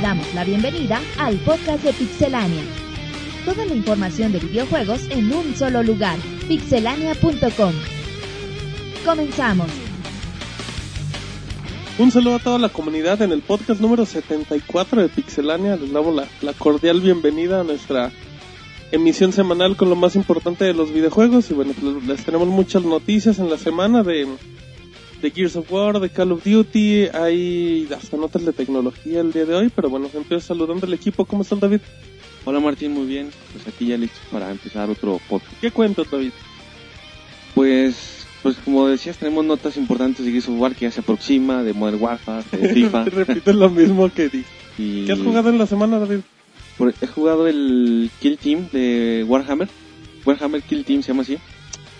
damos la bienvenida al podcast de Pixelania. Toda la información de videojuegos en un solo lugar, pixelania.com. Comenzamos. Un saludo a toda la comunidad en el podcast número 74 de Pixelania. Les damos la, la cordial bienvenida a nuestra emisión semanal con lo más importante de los videojuegos. Y bueno, pues les tenemos muchas noticias en la semana de, de Gears of War, de Call of Duty. Hay hasta notas de tecnología el día de hoy. Pero bueno, empiezo saludando al equipo. ¿Cómo están, David? Hola Martín, muy bien. Pues aquí ya listos para empezar otro podcast. ¿Qué cuentas, David? Pues pues como decías, tenemos notas importantes de Gears of War que ya se aproxima, de Modern Warfare, de FIFA. Repites lo mismo que di. y ¿Qué has jugado en la semana, David? por- he jugado el Kill Team de Warhammer. Warhammer Kill Team se llama así.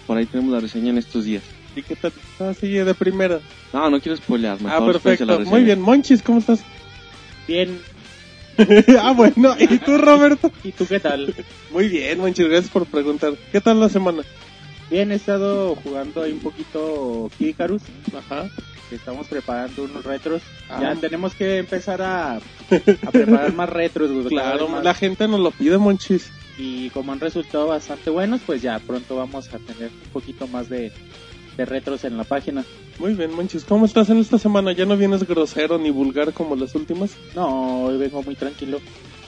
Por ahí tenemos la reseña en estos días. ¿Y qué tal? Ah, sí, de primera. No, no quiero spoilear, mejor Ah, perfecto. Muy bien. Monchis, ¿cómo estás? Bien, ah, bueno. ¿Y tú, Roberto? ¿y tú qué tal? Muy bien, Monchis. Gracias por preguntar. ¿Qué tal la semana? Bien, he estado jugando ahí un poquito Kikarus, Ajá. estamos preparando unos retros. Ah. Ya tenemos que empezar a, a preparar más retros, Claro, más. la gente nos lo pide, Monchis. Y como han resultado bastante buenos, pues ya pronto vamos a tener un poquito más de, de retros en la página. Muy bien, Monchis. ¿Cómo estás en esta semana? ¿Ya no vienes grosero ni vulgar como las últimas? No, hoy vengo muy tranquilo.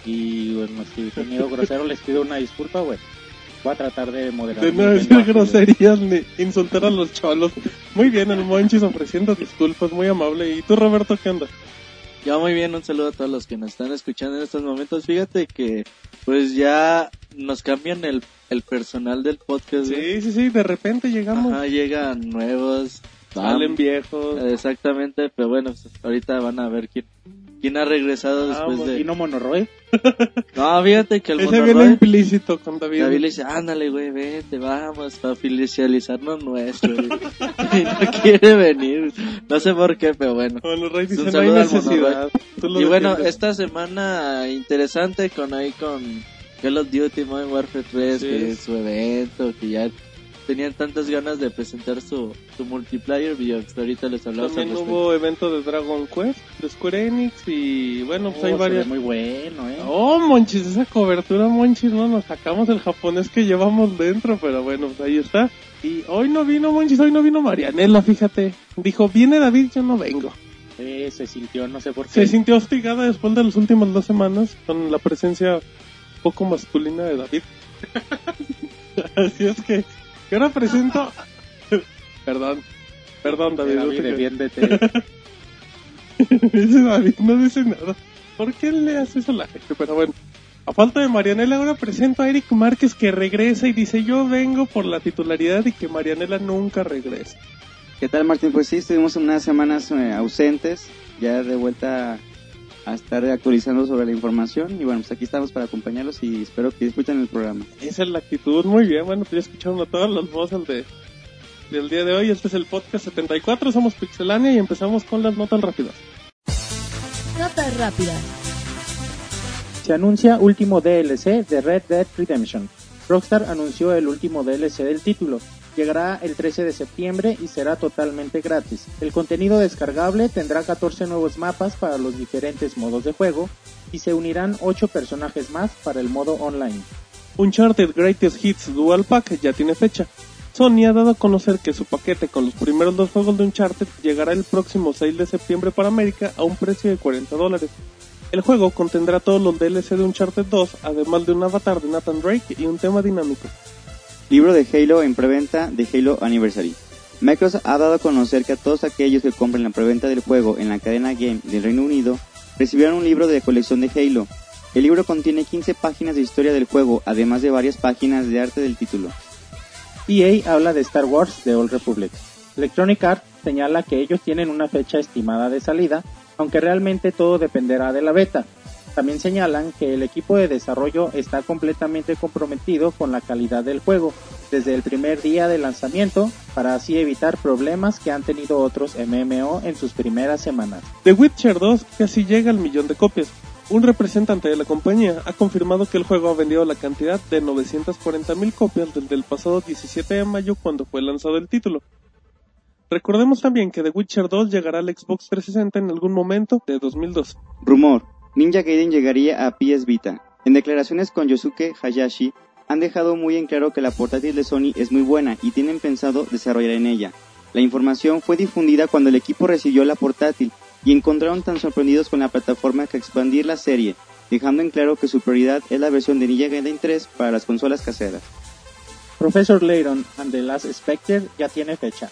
Y bueno, si he tenido grosero, les pido una disculpa, güey. Voy a tratar de moderar. De no decir groserías ni insultar a los cholos. Muy bien, el Monchis ofreciendo disculpas, muy amable. ¿Y tú, Roberto, qué onda? Ya muy bien, un saludo a todos los que nos están escuchando en estos momentos. Fíjate que pues ya nos cambian el, el personal del podcast. Sí, sí, sí, de repente llegamos. Ajá, llegan nuevos. Salen viejos. Exactamente, pero bueno, pues, ahorita van a ver quién, quién ha regresado después Vamos, de... ¿Y no Monoroy? No, fíjate que el Ese viene Monoroy, implícito con David. David le dice, ándale güey, vete, vamos, para oficializarnos nuestro. güey". y no quiere venir, no sé por qué, pero bueno. Monoroy Un dice, no hay saludo al necesidad. Y bueno, esta semana interesante con ahí con Call of Duty Modern Warfare 3, Así que es. su evento, que ya tenían tantas ganas de presentar su, su multiplayer video, ahorita les hablamos También hubo evento de Dragon Quest, de Square Enix y bueno, pues hay Oh, se ve varias. muy bueno, ¿eh? Oh, Monchis, esa cobertura, Monchis, no nos sacamos el japonés que llevamos dentro, pero bueno, pues ahí está. Y hoy no vino Monchis, hoy no vino Marianela, fíjate. Dijo, viene David, yo no vengo. Sí, se sintió, no sé por qué. Se sintió hostigada después de las últimas dos semanas con la presencia poco masculina de David. Así es que, que ahora presento... perdón, perdón David. no David, defiéndete. Dice David, no dice nada. ¿Por qué le hace eso a la gente? Pero bueno, a falta de Marianela, ahora presento a Eric Márquez que regresa y dice: Yo vengo por la titularidad y que Marianela nunca regresa. ¿Qué tal, Martín? Pues sí, estuvimos unas semanas eh, ausentes, ya de vuelta a estar actualizando sobre la información. Y bueno, pues aquí estamos para acompañarlos y espero que disfruten el programa. Esa es la actitud, muy bien. Bueno, pues ya escucharon a todas las voces de, del día de hoy. Este es el podcast 74, somos Pixelania y empezamos con las notas rápidas. Notas rápidas. Se anuncia último DLC de Red Dead Redemption. Rockstar anunció el último DLC del título. Llegará el 13 de septiembre y será totalmente gratis. El contenido descargable tendrá 14 nuevos mapas para los diferentes modos de juego y se unirán 8 personajes más para el modo online. Uncharted Greatest Hits Dual Pack ya tiene fecha. Sony ha dado a conocer que su paquete con los primeros dos juegos de Uncharted llegará el próximo 6 de septiembre para América a un precio de 40 dólares. El juego contendrá todos los DLC de Uncharted 2, además de un avatar de Nathan Drake y un tema dinámico. Libro de Halo en preventa de Halo Anniversary. Microsoft ha dado a conocer que a todos aquellos que compren la preventa del juego en la cadena Game del Reino Unido recibirán un libro de colección de Halo. El libro contiene 15 páginas de historia del juego, además de varias páginas de arte del título. EA habla de Star Wars The Old Republic. Electronic Arts señala que ellos tienen una fecha estimada de salida, aunque realmente todo dependerá de la beta. También señalan que el equipo de desarrollo está completamente comprometido con la calidad del juego desde el primer día de lanzamiento para así evitar problemas que han tenido otros MMO en sus primeras semanas. The Witcher 2 casi llega al millón de copias. Un representante de la compañía ha confirmado que el juego ha vendido la cantidad de 940.000 copias desde el pasado 17 de mayo cuando fue lanzado el título. Recordemos también que The Witcher 2 llegará al Xbox 360 en algún momento de 2002. Rumor. Ninja Gaiden llegaría a PS Vita. En declaraciones con Yosuke Hayashi, han dejado muy en claro que la portátil de Sony es muy buena y tienen pensado desarrollar en ella. La información fue difundida cuando el equipo recibió la portátil y encontraron tan sorprendidos con la plataforma que expandir la serie, dejando en claro que su prioridad es la versión de Ninja Gaiden 3 para las consolas caseras. Professor Layton and the Last Spectre ya tiene fecha.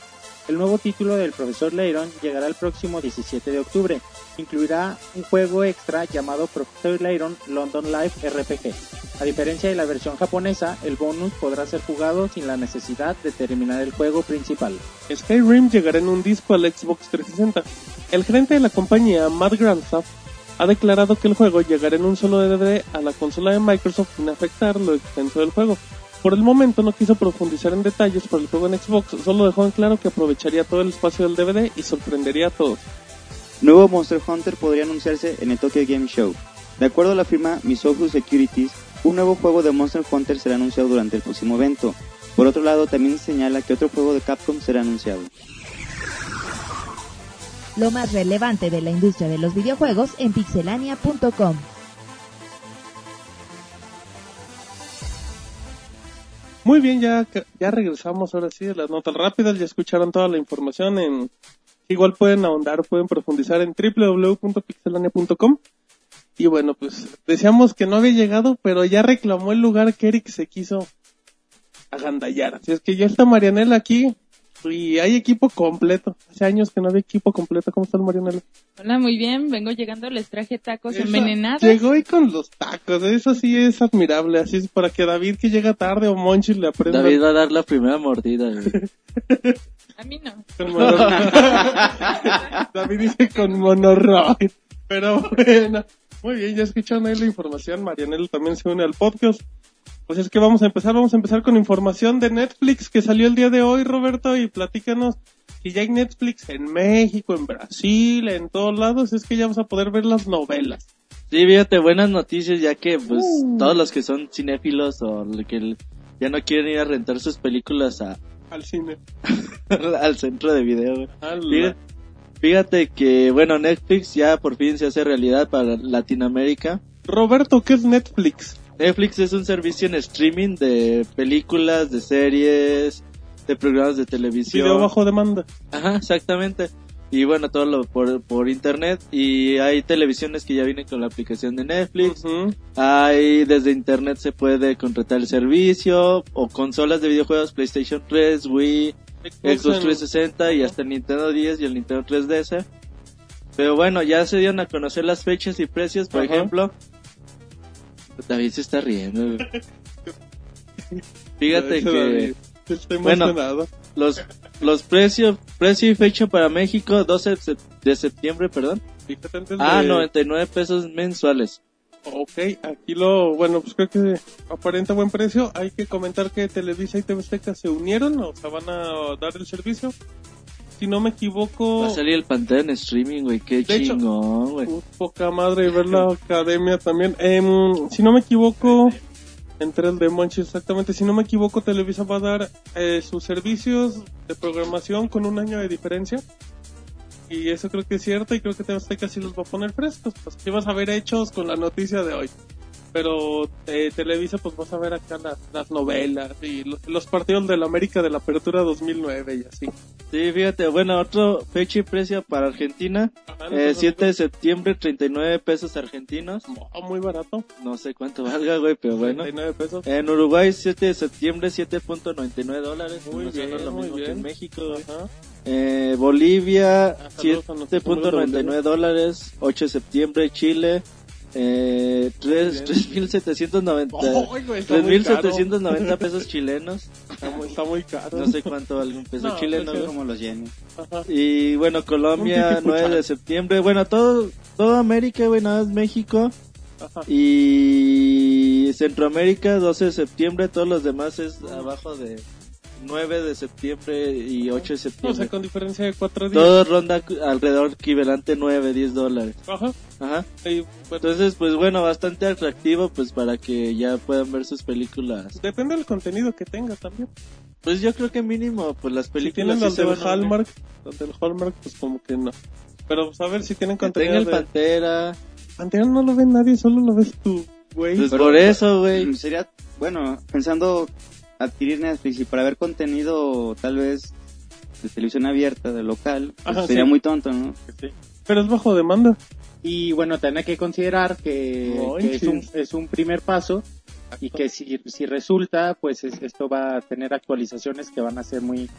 El nuevo título del Profesor Layton llegará el próximo 17 de octubre. Incluirá un juego extra llamado Professor Layton London Life RPG. A diferencia de la versión japonesa, el bonus podrá ser jugado sin la necesidad de terminar el juego principal. Skyrim llegará en un disco al Xbox 360. El gerente de la compañía, Matt Grandstaff, ha declarado que el juego llegará en un solo DVD a la consola de Microsoft sin afectar lo extenso del juego. Por el momento no quiso profundizar en detalles por el juego en Xbox, solo dejó en claro que aprovecharía todo el espacio del DVD y sorprendería a todos. Nuevo Monster Hunter podría anunciarse en el Tokyo Game Show. De acuerdo a la firma Misohu Securities, un nuevo juego de Monster Hunter será anunciado durante el próximo evento. Por otro lado, también señala que otro juego de Capcom será anunciado. Lo más relevante de la industria de los videojuegos en pixelania.com. Muy bien, ya, ya regresamos ahora sí de las notas rápidas, ya escucharon toda la información en... Igual pueden ahondar, pueden profundizar en www.pixelania.com. Y bueno, pues decíamos que no había llegado, pero ya reclamó el lugar que Eric se quiso agandallar. Así es que ya está Marianela aquí y hay equipo completo. Hace años que no había equipo completo. ¿Cómo estás, Marianela? Hola, muy bien. Vengo llegando, les traje tacos Eso, envenenados. Llegó y con los tacos, eso sí es admirable. Así es para que David que llega tarde o Monchi le aprenda. David va a dar la primera mordida. A mí no. David dice con monoroid. Pero bueno, muy bien, ya escucharon ahí la información. Marianela también se une al podcast. Pues es que vamos a empezar, vamos a empezar con información de Netflix que salió el día de hoy, Roberto, y platícanos que ya hay Netflix en México, en Brasil, en todos lados, es que ya vamos a poder ver las novelas. Sí, fíjate, buenas noticias ya que pues Uh. todos los que son cinéfilos o que ya no quieren ir a rentar sus películas a, Al cine. al centro de video. Fíjate, fíjate que, bueno, Netflix ya por fin se hace realidad para Latinoamérica. Roberto, ¿qué es Netflix? Netflix es un servicio en streaming de películas, de series, de programas de televisión. Video bajo demanda. Ajá, exactamente. Y bueno, todo lo por, por internet. Y hay televisiones que ya vienen con la aplicación de Netflix. Ujú. Hay desde internet se puede contratar el servicio. O consolas de videojuegos, PlayStation 3, Wii, Xbox 360 y hasta el Nintendo 10 y el Nintendo 3DS. Pero bueno, ya se dieron a conocer las fechas y precios. Por ejemplo, David se está riendo. Fíjate que Bueno. los los precios, precio y fecha para México 12 de sep- de septiembre, perdón. Fíjate antes Ah, de- 99 pesos mensuales. Ok, aquí lo, bueno, pues creo que aparenta buen precio. Hay que comentar que Televisa y TV Azteca se unieron, o sea, van a dar el servicio. Si no me equivoco, Va a salir el pantalla en streaming, güey, qué De hecho- chingón, güey. poca madre ver la academia también. Em, si no me equivoco, entre el de Monchi exactamente, si no me equivoco, Televisa va a dar eh, sus servicios de programación con un año de diferencia. Y eso creo que es cierto y creo que Azteca sí los va a poner frescos. Pues que vas a ver hechos con la noticia de hoy. Pero eh, Televisa pues vas a ver acá las, las novelas y los, los partidos de la América de la Apertura 2009 y así. Sí, fíjate, bueno, otro fecha y precio para Argentina, Ajá, eh, entonces, 7 de septiembre, 39 pesos argentinos. oh, muy barato. No sé cuánto valga, güey, pero bueno. 39 pesos. En Uruguay, 7 de septiembre, 7.99 dólares. Muy más o menos bien, lo muy mismo que bien. en México. güey. Ajá. Eh, Bolivia, Ah, saludos a nuestros amigos de 7.99 Bolivia. dólares. 8 de septiembre, Chile. Eh, tres- Bien. 3.790 Ay, güey, está muy caro. 3.790 pesos chilenos. Está muy, está muy caro. No sé cuánto vale un peso No, chileno. pues, güey. Como los. Ajá. Y bueno, Colombia, Un titipuchán. 9 de septiembre. Bueno, todo, toda América, güey, nada más México. Ajá. Y Centroamérica, 12 de septiembre. Todos los demás es abajo de 9 de septiembre y 8 de O sea, septiembre. con diferencia de cuatro días. Todo ronda alrededor equivalente 9, 10 dólares. Ajá. Ajá. Y, Entonces, pues bueno, bastante atractivo, pues para que ya puedan ver sus películas. depende del contenido que tenga también. Pues yo creo que mínimo, pues las Si películas tienen sí se del. Hallmark, los del Hallmark, pues como que no. Pero pues, a ver si tienen Que contenido tenga el de... Pantera, Pantera no lo ve nadie, solo lo ves tú, güey. Pues Pero- por eso, güey. Sería, bueno, pensando adquirir Netflix y para ver contenido tal vez de televisión abierta, de local, pues Ajá, sería sí. muy tonto, ¿no? Pero es bajo demanda. Y bueno, tener que considerar que, que es, un, es un primer paso y que si, si resulta, pues es- esto va a tener actualizaciones que van a ser muy,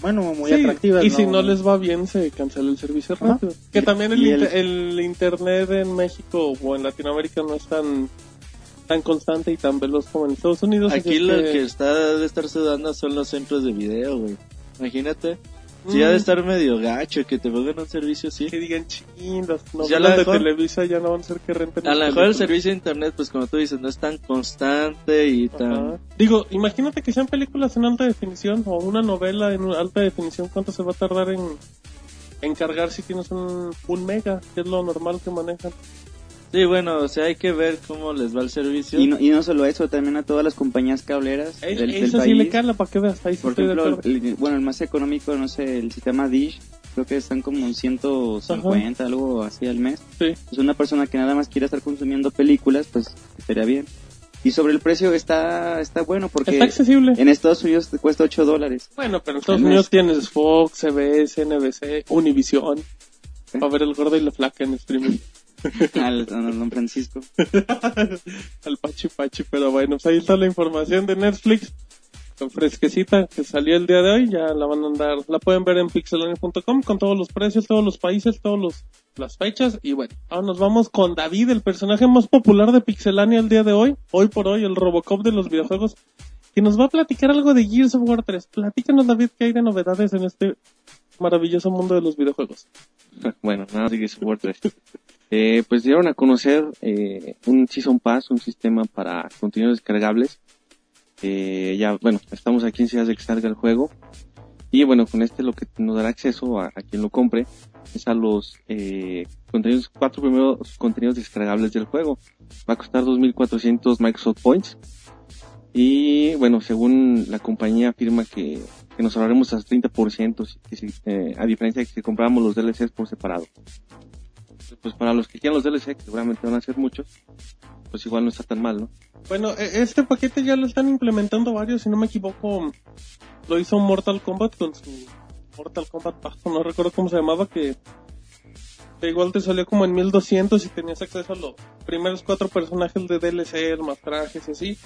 bueno, muy Sí, atractivas. Y si no les va bien, se cancela el servicio Ajá. rápido. Que también el, el- inter- el internet en México o en Latinoamérica no es tan tan constante y tan veloz como en Estados Unidos. Aquí lo que está de estar sudando son los centros de video, güey. Imagínate. Si Mm. de estar medio gacho que te pongan un servicio así. que digan ching, las ya novelas de Televisa ya no van a ser que renten. A lo mejor el servicio de internet, pues como tú dices, no es tan constante y tan... Digo, imagínate que sean películas en alta definición o una novela en alta definición, ¿cuánto se va a tardar en, en cargar si tienes un, un mega? Que es lo normal que manejan. Sí, bueno, o sea, hay que ver cómo les va el servicio. Y no, y no solo eso, también a todas las compañías cableras Es- del, del Eso sí país. le cala para que veas. Ahí Por ejemplo, el- bueno, el más económico, no sé, el sistema Dish, creo que están como en 150, algo así al mes. Sí. Es una persona que nada más quiere estar consumiendo películas, pues estaría bien. Y sobre el precio está está bueno porque Está accesible. en Estados Unidos te cuesta 8 dólares. Bueno, pero en Estados mes. Unidos tienes Fox, CBS, NBC, Univision. ¿Eh? Para ver el gordo y la flaca en streaming. al, al Don Francisco. Al Pachi Pachi, pero bueno, pues ahí está la información de Netflix. Con fresquecita que salió el día de hoy, ya la van a andar, la pueden ver en pixelania.com con todos los precios, todos los países, todos los las fechas y bueno, ahora nos vamos con David, el personaje más popular de Pixelania el día de hoy, hoy por hoy, el Robocop de los videojuegos, que nos va a platicar algo de Gears of War 3. Platícanos David, ¿qué hay de novedades en este maravilloso mundo de los videojuegos? Bueno, nada de Gears of War 3. Eh, pues dieron a conocer eh, un Season Pass, un sistema para contenidos descargables. Eh, ya, bueno, estamos a 15 días de que salga el juego. Y bueno, con este lo que nos dará acceso a, quien lo compre es a los eh, contenidos, cuatro primeros contenidos descargables del juego. Va a costar 2.400 Microsoft Points. Y bueno, según la compañía afirma que, que nos ahorraremos hasta 30%, si- que eh, a diferencia de que si compramos los DLCs por separado. Pues para los que quieran los DLC, que seguramente van a ser muchos, pues igual no está tan mal, ¿no? Bueno, e- este paquete ya lo están implementando varios, si no me equivoco, lo hizo Mortal Kombat con su Mortal Kombat bajo, no recuerdo cómo se llamaba, que, igual te salió como en 1200 y tenías acceso a los primeros cuatro personajes de DLC, más trajes y así.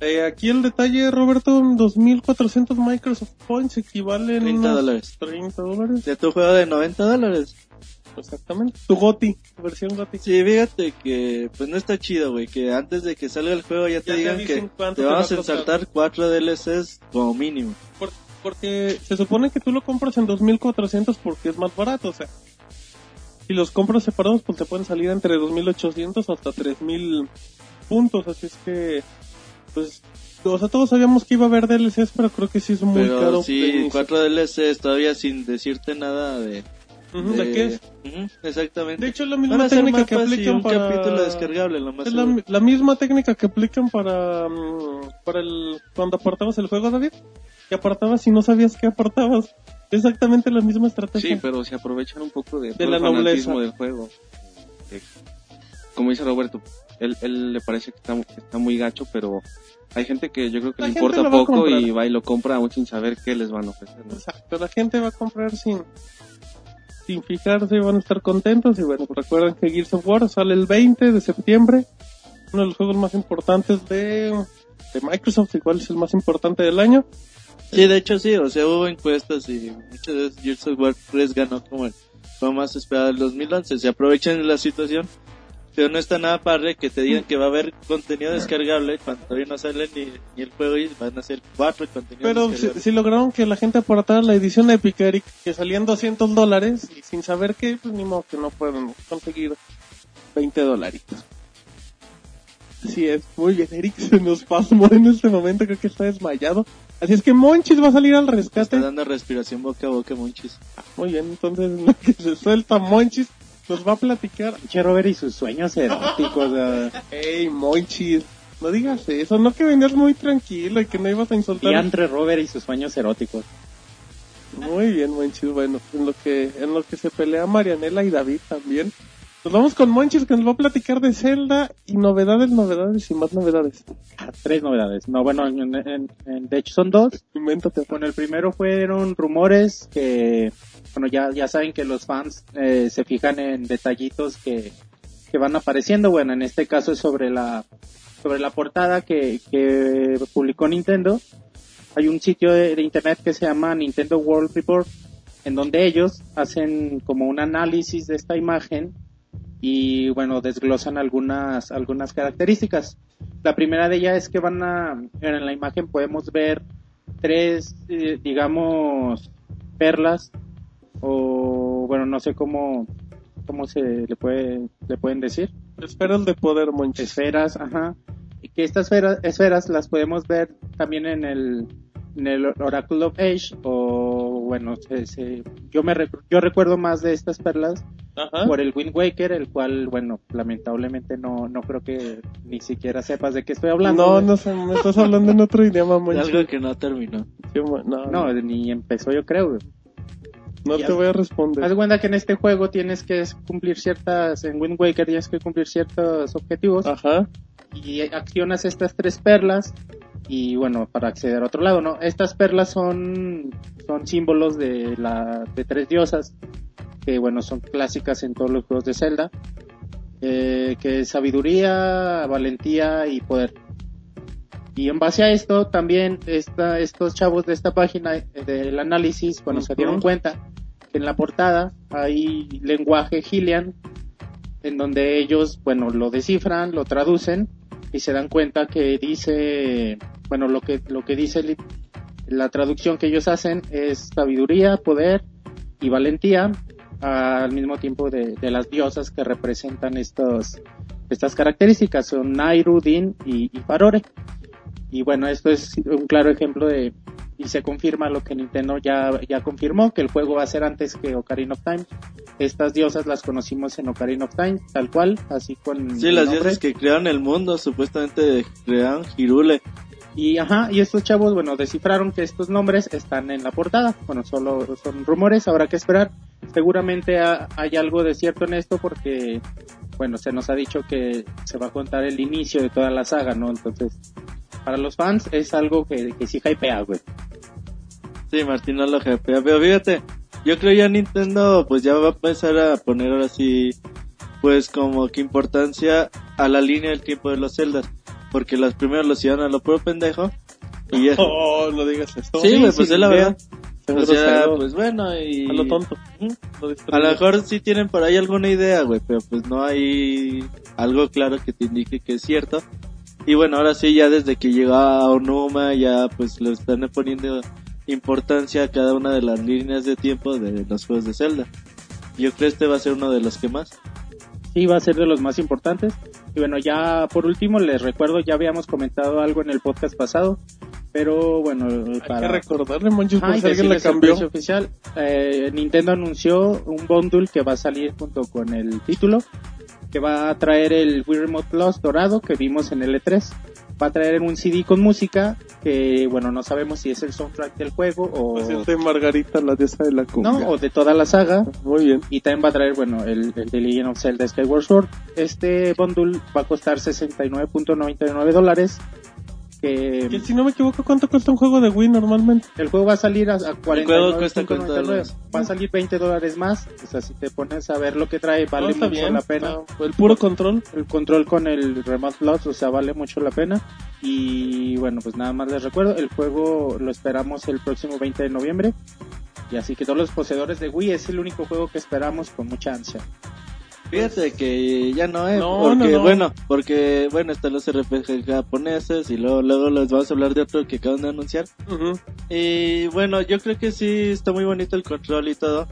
Eh, aquí el detalle, Roberto, 2400 Microsoft Points equivalen 30 unos dólares. 30 dólares. De tu juego de 90 dólares. Exactamente. Tu GOTI, versión GOTI. Sí, fíjate que pues no está chido, güey, que antes de que salga el juego ya te Ya te digan que te te va vamos a ensartar cuatro DLCs como mínimo. Por- porque se supone que tú lo compras en 2400 porque es más barato, o sea. Si los compras separados, pues te pueden salir entre 2800 hasta 3000 puntos, así es que, pues, o sea, todos sabíamos que iba a haber DLCs, pero creo que sí es muy Pero caro. sí, cuatro DLCs todavía sin decirte nada de... Ujú, ¿De qué es? Ujú, exactamente. De hecho, es la misma técnica que aplican un para... capítulo descargable, lo más Es la, la misma técnica que aplican para, mm, para el, cuando apartabas el juego, David. Que apartabas y no sabías qué apartabas. Exactamente la misma estrategia. Sí, pero se aprovechan un poco de, De la nobleza. del juego. Como dice Roberto, él, él le parece que está, que está muy gacho, pero hay gente que yo creo que La le importa poco y va y lo compra aún sin saber qué les van a ofrecer. ¿no? Exacto, la gente va a comprar sin sin fijarse, van a estar contentos y bueno, pues recuerden que Gears of War sale el 20 de septiembre, uno de los juegos más importantes de, Microsoft, igual es el más importante del año. Sí, de hecho sí, o sea, hubo encuestas y muchas veces Gears of War 3 ganó como el juego más esperado del 2011. Se aprovechan la situación, pero no está nada padre que te digan que va a haber contenido descargable cuando todavía no sale ni, ni el juego y van a ser cuatro contenidos Pero si, descargables. si lograron que la gente apartara la edición Epic Eric, que salían 200 dólares y sin saber qué, pues ni modo que no pueden conseguir 20 dolaritos. Así es, muy bien, Eric se nos pasmó en este momento, creo que está desmayado. Así es que Monchis va a salir al rescate. Está dando respiración boca a boca, monchis. Muy bien, entonces que se suelta Monchis nos va a platicar. Che Robert y sus sueños eróticos. Ey, Monchis, no digas eso, no que venías muy tranquilo y que no ibas a insultar. Diantre Robert y sus sueños eróticos. Muy bien, Monchis, bueno, en lo que en lo que se pelea Marianela y David también. Nos vamos con Monchis que nos va a platicar de Zelda y novedades, novedades y más novedades. Ah, Tres novedades. No, bueno, en- en- en- de hecho son dos. Invéntate. Bueno, el primero fueron rumores que, bueno, ya, ya saben que los fans eh, se fijan en detallitos que, que van apareciendo. Bueno, en este caso es sobre la, sobre la portada que, que publicó Nintendo. Hay un sitio de, internet que se llama Nintendo World Report, en donde ellos hacen como un análisis de esta imagen y bueno, desglosan algunas, algunas características. La primera de ellas es que van a, en la imagen podemos ver tres, eh, digamos, perlas o bueno, no sé cómo, cómo se le puede, le pueden decir. Esferas de poder, Monchis. Esferas, ajá. Y que estas esferas, esferas las podemos ver también en el, en el Oracle of Age o bueno, se- se- yo me yo recuerdo más de estas perlas Ajá. por el Wind Waker, el cual, bueno, lamentablemente no, no creo que ni siquiera sepas de qué estoy hablando. No, no sé, me estás hablando en otro idioma. Algo que no terminó. Sí, mo- no, No, ni empezó yo creo. No te voy a Haz de responder. cuenta que en este juego tienes que cumplir ciertas, en Wind Waker tienes que cumplir ciertos objetivos Ajá. y accionas estas tres perlas y bueno, para acceder a otro lado, ¿no? Estas perlas son, son símbolos de la, de tres diosas que bueno, son clásicas en todos los juegos de Zelda, eh, que es sabiduría, valentía y poder. Y en base a esto, también esta, estos chavos de esta página eh, del análisis, bueno, se dieron cuenta en la portada hay lenguaje Hylian, en donde ellos, bueno, lo descifran, lo traducen y se dan cuenta que dice, bueno, lo que, lo que dice la traducción que ellos hacen es sabiduría, poder y valentía, al mismo tiempo de, las diosas que representan estos, estas características, son Nairu, Din y, Farore. Y bueno, esto es un claro ejemplo de, y se confirma lo que Nintendo ya, ya confirmó, que el juego va a ser antes que Ocarina of Time. Estas diosas las conocimos en Ocarina of Time, tal cual, así con Sí, las nombre. diosas que crearon el mundo, supuestamente crearon Hirule. Y ajá, y estos chavos, bueno, descifraron que estos nombres están en la portada. Bueno, solo son rumores, habrá que esperar. Seguramente ha- hay algo de cierto en esto porque, bueno, se nos ha dicho que se va a contar el inicio de toda la saga, ¿no? Entonces, para los fans es algo que, que sí hypea, güey. Sí, Martín no lo jefea, pero fíjate, yo creo ya Nintendo pues ya va a empezar a poner ahora sí, pues como que importancia a la línea del tiempo de los Zeldas, porque los primeros los iban a lo puro pendejo, y ya... Oh, no digas esto. Sí, güey, pues es la verdad. O sea, pues bueno, y... A lo tonto. Lo A lo mejor sí tienen por ahí alguna idea, güey, pero pues no hay algo claro que te indique que es cierto. Y bueno, ahora sí, ya desde que llegó a Onuma, ya pues le están poniendo importancia a cada una de las líneas de tiempo de los juegos de Zelda. Yo creo que este va a ser uno de los que más. Sí, va a ser de los más importantes. Y bueno, ya por último les recuerdo, ya habíamos comentado algo en el podcast pasado, pero bueno, Hay para... que recordarle, Monchis, y si alguien le cambió. oficial. Eh, Nintendo anunció un bundle que va a salir junto con el título, que va a traer el Wii Remote Plus dorado que vimos en el E3. Va a traer un CD con música que, bueno, no sabemos si es el soundtrack del juego o, Pues es de Margarita, la diosa de la cumbia. no, o de toda la saga. Muy bien. Y también va a traer, bueno, el, el de Legend of Zelda Skyward Sword. Este bundle va a costar 69.99 dólares. Que Que si no me equivoco, ¿cuánto cuesta un juego de Wii normalmente? el juego va a salir a, a 49, juego cuesta 40 dólares. Va a salir 20 dólares más. O sea, si te pones a ver lo que trae, vale No, está mucho bien. la pena. está- El puro control. El control con el Remote Plus, o sea, vale mucho la pena. Y bueno, pues nada más les recuerdo, el juego lo esperamos el próximo 20 de noviembre. Y así que todos los poseedores de Wii es el único juego que esperamos con mucha ansia. Fíjate que ya no es, No, porque no, no. bueno, porque bueno, están los RPG japoneses y luego, luego les vamos a hablar de otro que acaban de anunciar. Y bueno, yo creo que sí está muy bonito el control y todo.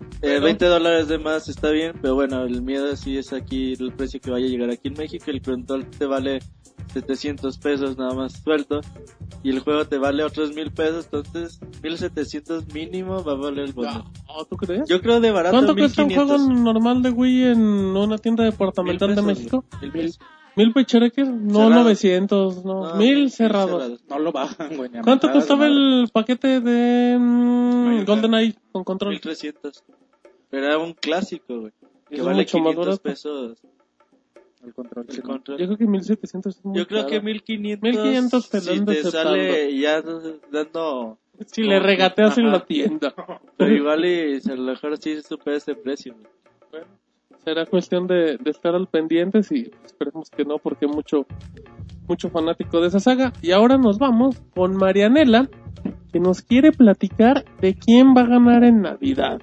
Eh, Pero- 20 dólares de más está bien, pero bueno, el miedo sí es aquí el precio que vaya a llegar aquí en México. El control te vale 700 pesos nada más suelto. Y el juego te vale otros mil pesos, entonces 1700 mínimo va a valer el bono. No, ¿Tú crees? Yo creo de barato ¿Cuánto cuesta un 1500. juego normal de Wii en una tienda departamental Mil de pesos, México? Mil pesos. ¿Mil pechereques? No, Cerrado. 900, no. No, mil cerrados. cerrados. No lo bajan, güey. ¿Cuánto costaba el paquete de mm, GoldenEye con control? 1300. Pero era un clásico, güey. que Es vale mucho más 500 barato. pesos El control. el control. Yo creo que 1700 es muy Yo creo caro. que 1500, 1500 si pelándose te sale ya dando, Si le regateas en la tienda. pero igual y a lo mejor sí supera ese precio. Bueno, será cuestión de, de estar al pendiente y esperemos que no porque hay mucho mucho fanático de esa saga y ahora nos vamos con Marianela que nos quiere platicar de quién va a ganar en Navidad.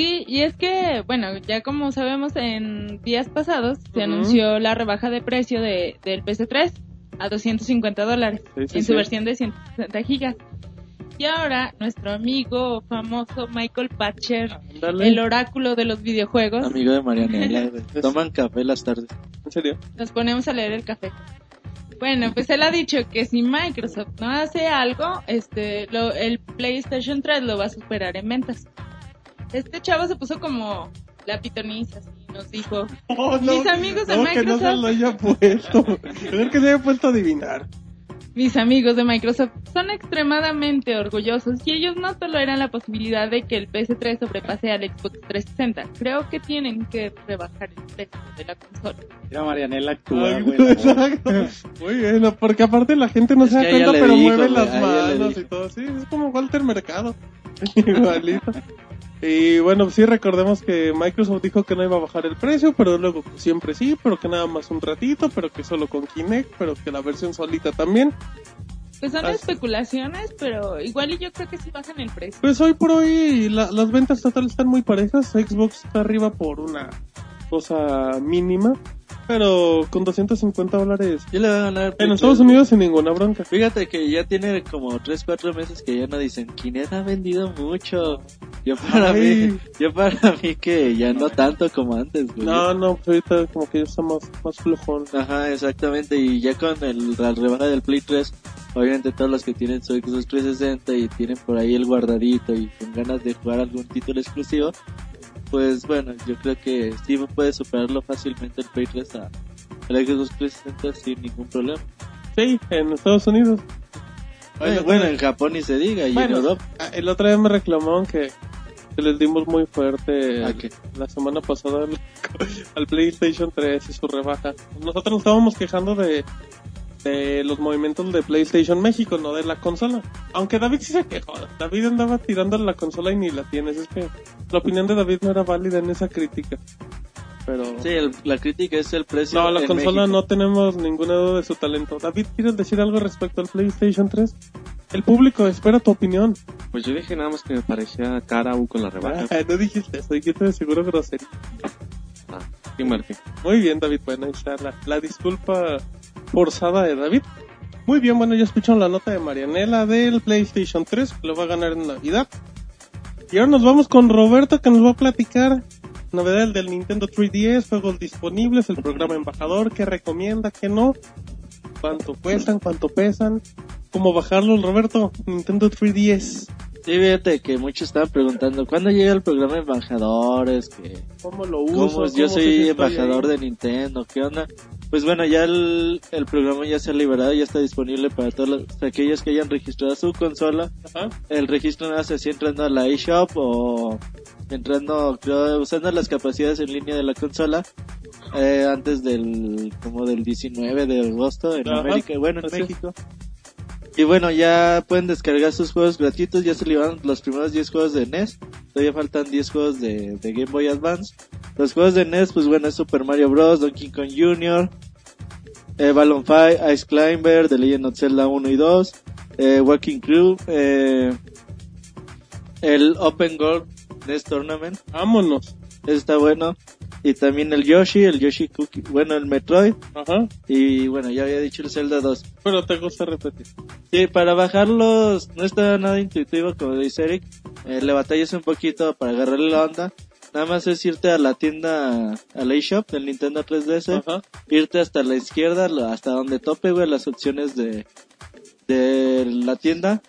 Sí, y es que, bueno, ya como sabemos, en días pasados se anunció la rebaja de precio de, del PC3 a 250 dólares Sí, sí, en sí. su versión de 160 gigas. Y ahora nuestro amigo famoso Michael Patcher, el oráculo de los videojuegos, Amigo de Marianela, toman café las tardes. En serio. nos ponemos a leer el café. Bueno, pues él ha dicho que si Microsoft no hace algo, este, lo- el PlayStation 3 lo va a superar en ventas. Este chavo se puso como la pitoniza, así, nos dijo, Mis amigos de no, que no se Microsoft. lo haya puesto. Mejor que se haya puesto a adivinar. mis amigos de Microsoft son extremadamente orgullosos y ellos no toleran la posibilidad de que el PS3 sobrepase al Xbox 360. Creo que tienen que rebajar el precio de la consola. Mira, Marianela actúa, Ay, güey. Exacto. Muy bien, no, porque aparte la gente no Es se da cuenta, pero dijo, mueve güey, las manos y todo. Sí, es como Walter Mercado. Igualito. Y bueno, sí recordemos que Microsoft dijo que no iba a bajar el precio, pero luego siempre sí, pero que nada más un ratito, pero que solo con Kinect, pero que la versión solita también. Pues son especulaciones, pero igual y yo creo que sí bajan el precio. Pues hoy por hoy la- las ventas totales están muy parejas. Xbox está arriba por una cosa mínima, pero con 250 dólares Yo le voy a ganar. en Estados 3, Unidos sin ninguna bronca. Fíjate que ya tiene como 3, 4 meses que ya no dicen, Kinect ha vendido mucho. Yo para Ay. mí, yo para mí que ya no tanto como antes, güey. No, no, pues ahorita como que ya está más, más flojón. Ajá, exactamente, y ya con el, la rebaja del Play 3, obviamente todos los que tienen su Xbox 360 y tienen por ahí el guardadito y con ganas de jugar algún título exclusivo, pues bueno, yo creo que sí puede superarlo fácilmente el Play 3 a el Xbox 360 sin ningún problema. Sí, en Estados Unidos. Bueno, bueno, en Japón ni se diga, y Bueno, en Europa. ah, el otro día me reclamaron que, les dimos muy fuerte ¿A el- qué? la semana pasada al, al PlayStation 3 y su rebaja. Nosotros nos estábamos quejando de, de los movimientos de PlayStation México, no de la consola. Aunque David sí se quejó. David andaba tirando la consola y ni la tienes. Es que la opinión de David no era válida en esa crítica. Pero... Sí, el- la crítica es el precio. No, la en consola México. no tenemos ninguna duda de su talento. David, ¿quieres decir algo respecto al PlayStation 3? El público espera tu opinión. Pues yo dije nada más que me parecía cara aún con la rebaja. Ah, no dijiste eso, dijiste de seguro grosería. Ah, sí. Muy bien, David. Bueno, ahí está la, la disculpa forzada de David. Muy bien, bueno, ya escucharon la nota de Marianela del PlayStation 3, que lo va a ganar en Navidad. Y ahora nos vamos con Roberto, que nos va a platicar novedades del Nintendo 3DS, juegos disponibles, el programa embajador, qué recomienda, qué no, cuánto cuestan, cuánto pesan, cómo bajarlo, Roberto, Nintendo 3DS. Sí, fíjate que muchos estaban preguntando, ¿cuándo llega el programa Embajadores? Que ¿Cómo lo ¿Cómo? uso? Yo ¿Cómo sé soy embajador de Nintendo, ¿qué onda? Pues bueno, ya el, el programa ya se ha liberado, ya está disponible para todos los- aquellos que hayan registrado su consola. Ajá. El registro no se hacía entrando a la eShop o entrando, creo, usando las capacidades en línea de la consola. eh, antes del, como del 19 de agosto en Ajá, América, bueno, en así es. Y bueno, ya pueden descargar sus juegos gratuitos, ya se liberaron los primeros 10 juegos de NES, todavía faltan 10 juegos de, de Game Boy Advance. Los juegos de NES, pues bueno, es Super Mario Bros., Donkey Kong Jr., eh, Balloon Ice Climber, The Legend of Zelda 1 y 2, eh, Walking Crew, eh, el Open World NES Tournament, Vámonos. Está bueno, y también el Yoshi, el Yoshi Cookie, bueno, el Metroid, Ajá. y bueno, ya había dicho el Zelda 2. Pero te gusta repetir. Sí, para bajarlos no está nada intuitivo, como dice Eric. Eh, le batallas un poquito para agarrarle la onda. Nada más es irte a la tienda, a la eShop del Nintendo 3DS, Ajá. irte hasta la izquierda, hasta donde tope, güey, las opciones de, de la tienda.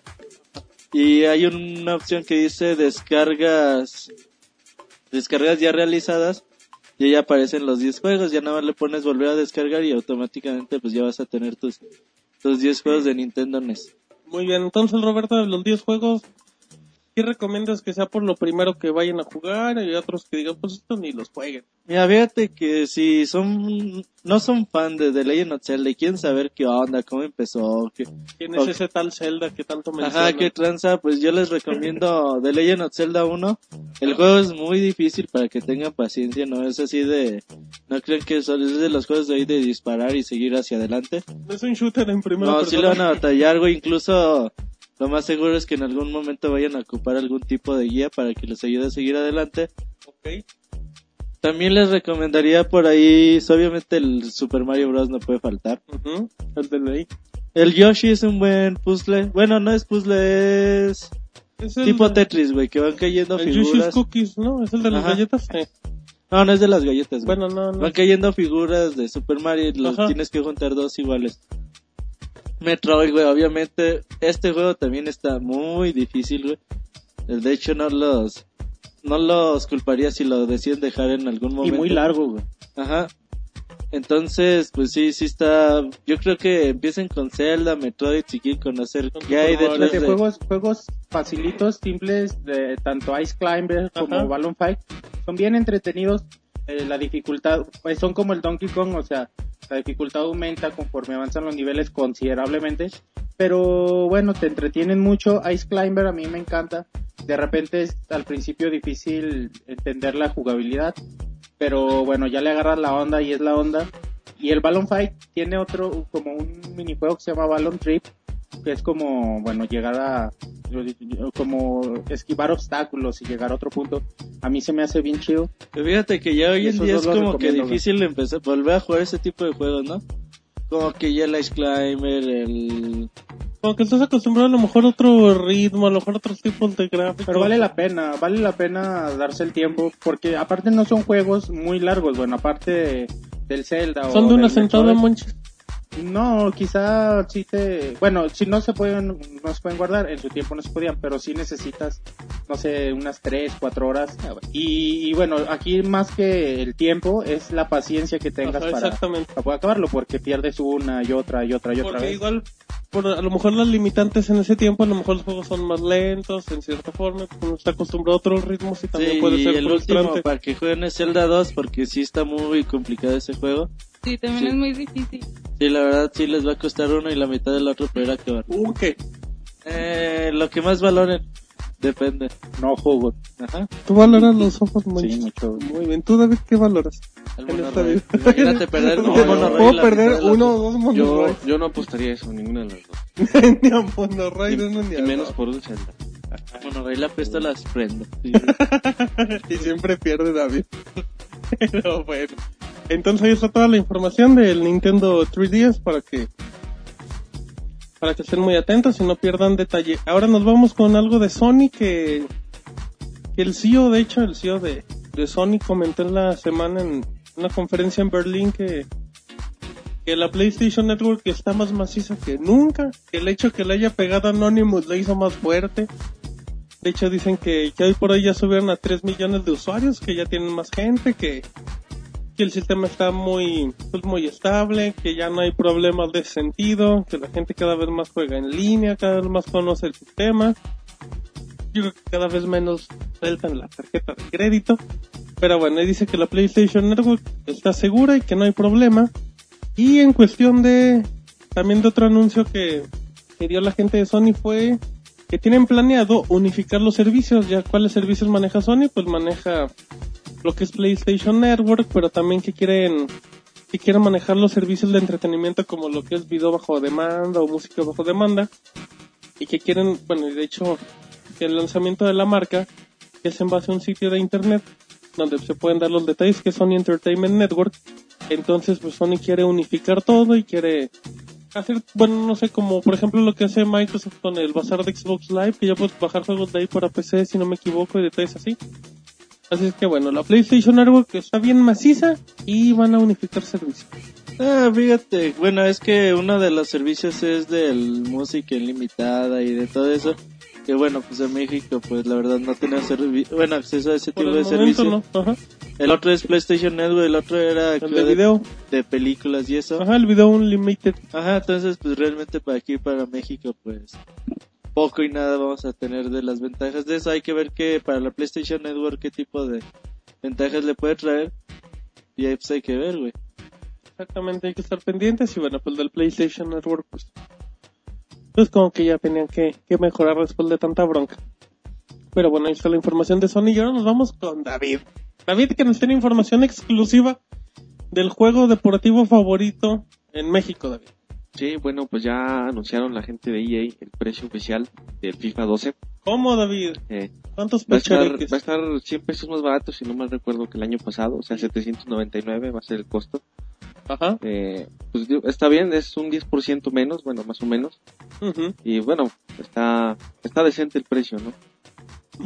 Y hay una opción que dice descargas, descargas ya realizadas. Y ahí aparecen los 10 juegos, ya nada más le pones volver a descargar y automáticamente pues ya vas a tener tus, tus 10 juegos de Nintendo NES. Muy bien, entonces Roberto, de los 10 juegos, ¿qué recomiendas que sea por lo primero que vayan a jugar y otros que digan, pues esto ni los jueguen? Mira, fíjate que si son, no son fan de The Legend of Zelda y quieren saber qué onda, cómo empezó, qué, ¿Quién es ese tal Zelda que tanto menciona? Ajá, qué tranza, pues yo les recomiendo The Legend of Zelda 1. El juego es muy difícil para que tengan paciencia, no es así de, no creen que solo es de los juegos de ahí de disparar y seguir hacia adelante. No es un shooter en primera No, sí persona. le van a batallar, güey, incluso lo más seguro es que en algún momento vayan a ocupar algún tipo de guía para que les ayude a seguir adelante. Ok. También les recomendaría por ahí, obviamente el Super Mario Bros. no puede faltar. De ley. El Yoshi es un buen puzzle. Bueno, no es puzzle, es Es el tipo de- Tetris, güey, que van cayendo El Yoshi's figuras. Cookies, ¿no? ¿Es el de las Ajá. galletas? No, no es de las galletas, güey. Bueno, no, no. Van cayendo figuras de Super Mario y los Ajá. tienes que juntar dos iguales. Metroid, güey, obviamente. Este juego también está muy difícil, güey. De hecho, no los, no los culparía si lo deciden dejar en algún Y momento. muy largo, güey. Ajá. Entonces, pues sí, sí está. Yo creo que empiecen con Zelda, Metroid, si quieren conocer Con qué hay detrás de de. juegos, juegos facilitos, simples, de tanto Ice Climber como Ajá. Balloon Fight, son bien entretenidos. Eh, la dificultad, pues son como el Donkey Kong, o sea, la dificultad aumenta conforme avanzan los niveles considerablemente. Pero bueno, te entretienen mucho. Ice Climber a mí me encanta. De repente es al principio difícil entender la jugabilidad, pero bueno, ya le agarras la onda y es la onda. Y el Balloon Fight tiene otro, como un minijuego que se llama Balloon Trip, que es como, bueno, llegar a, como esquivar obstáculos y llegar a otro punto. A mí se me hace bien chido. Pero Fíjate que ya hoy en día es como que difícil empezar, volver a jugar ese tipo de juegos, ¿no? Como que ya el Ice Climber, el... Como que estás acostumbrado a lo mejor a otro ritmo, a lo mejor a otros tipos de gráficos. Pero vale la pena, vale la pena darse el tiempo, porque aparte no son juegos muy largos, bueno, aparte del Zelda o Son de una sentada. Monchis. No, quizá sí te... Bueno, si no se pueden, no se pueden guardar, en su tiempo no se podían, pero sí necesitas, no sé, unas 3, 4 horas. Y, y bueno, aquí más que el tiempo es la paciencia que tengas Ajá, para, exactamente. para poder acabarlo, porque pierdes una y otra y otra y otra Porque vez. igual, por, a lo mejor las limitantes en ese tiempo, a lo mejor los juegos son más lentos, en cierta forma, uno está acostumbrado a otros ritmos y también Sí, puede ser el último frustrante. para que jueguen es Zelda 2 porque sí está muy complicado ese juego. Sí, también Sí. es muy difícil. Sí, la verdad sí les va a costar uno y la mitad del otro poder acabar. Uh, ¿qué? Eh, lo que más valoren, depende. No juego. Ajá. ¿Tú valoras los ojos, Monchis? Sí, mucho. Muy bien. ¿Tú, David, qué valoras? El En esta vida. Imagínate perder No, monorroy no, y Puedo perder uno o dos Yo, monorroids. yo no apostaría eso, ninguna de las dos. ni a monorroides, no, ni Y a menos dos. por un Zelda. Monorroy la presta las prendo. Sí. y siempre pierde David. Pero bueno. Entonces ahí está toda la información del Nintendo 3DS para que para que estén muy atentos y no pierdan detalle. Ahora nos vamos con algo de Sony que, que el CEO, de hecho, el CEO de, de Sony comentó en la semana en una conferencia en Berlín que, que la PlayStation Network está más maciza que nunca, que el hecho que le haya pegado Anonymous le hizo más fuerte. De hecho dicen que, que hoy por hoy ya subieron a 3 millones de usuarios, que ya tienen más gente, que, que el sistema está muy, pues muy estable, que ya no hay problemas de sentido, que la gente cada vez más juega en línea, cada vez más conoce el sistema. Yo creo que cada vez menos sueltan la tarjeta de crédito. Pero bueno, ahí dice que la PlayStation Network está segura y que no hay problema. Y en cuestión de, también de otro anuncio que, que dio la gente de Sony fue que tienen planeado unificar los servicios. Ya cuáles servicios maneja Sony, pues maneja lo que es PlayStation Network, pero también que quieren que quieren manejar los servicios de entretenimiento como lo que es video bajo demanda o música bajo demanda y que quieren, bueno, y de hecho el lanzamiento de la marca es en base a un sitio de internet donde se pueden dar los detalles que es Sony Entertainment Network. Entonces, pues Sony quiere unificar todo y quiere hacer, bueno, no sé, como por ejemplo lo que hace Microsoft con el bazar de Xbox Live, que ya puedes bajar juegos de ahí para PC si no me equivoco y detalles así. Así es que bueno, la PlayStation Network está bien maciza y van a unificar servicios. Ah, fíjate, bueno, es que uno de los servicios es del música ilimitada y de todo eso. Que bueno, pues en México, pues la verdad no tenía bueno, acceso a ese Por tipo de momento servicio. no, ajá. El otro es PlayStation Network, el otro era El de video, de películas y eso. ajá, el video unlimited. Ajá, entonces pues realmente para aquí, para México, pues poco y nada vamos a tener de las ventajas de eso. Hay que ver que para la PlayStation Network qué tipo de ventajas le puede traer. Y ahí pues hay que ver, güey. Exactamente, hay que estar pendientes y bueno, pues del PlayStation Network, pues, pues como que ya tenían que, que mejorar después de tanta bronca. Pero bueno, ahí está la información de Sony y ahora nos vamos con David. David que nos tiene información exclusiva del juego deportivo favorito en México, David. Sí, bueno, pues ya anunciaron la gente de EA el precio oficial del FIFA 12. ¿Cómo, David? Eh, ¿Cuántos va, a estar, va a estar 100 pesos más barato, si no mal recuerdo, que el año pasado. O sea, 799 va a ser el costo. Ajá. Eh, pues está bien, es un 10% menos, bueno, más o menos. Ujú. Y bueno, está, está decente el precio, ¿no?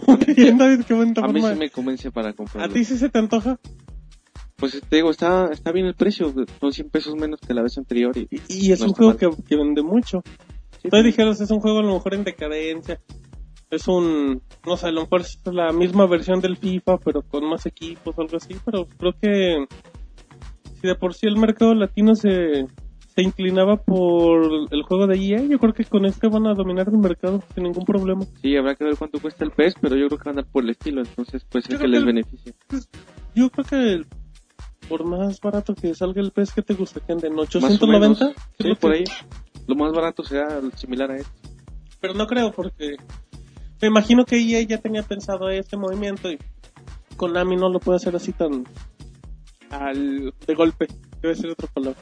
Muy bien, David, qué bonita A mí sí me convence para ¿A comprarlo. ti sí se te antoja? Pues te digo, está, está bien el precio, son 100 pesos menos que la vez anterior. Y, Y, y es No un juego que, que vende mucho. sí, dijeras, es un juego a lo mejor en decadencia. Es un, no sé, a lo mejor es la misma versión del FIFA, pero con más equipos o algo así. Pero creo que si de por sí el mercado latino se, se inclinaba por el juego de EA, yo creo que con este van a dominar el mercado sin ningún problema. Sí, habrá que ver cuánto cuesta el PES, pero yo creo que van a andar por el estilo, entonces pues Yo es que les que el- beneficia. Yo creo que por más barato que salga el PES, que te gusta? ¿Que anden Más o 890? menos. Sí, Creo por ahí. Lo más barato será similar a este. Pero no creo porque me imagino que EA ya tenía pensado este movimiento y Konami no lo puede hacer así tan al de golpe. Debe ser otra palabra.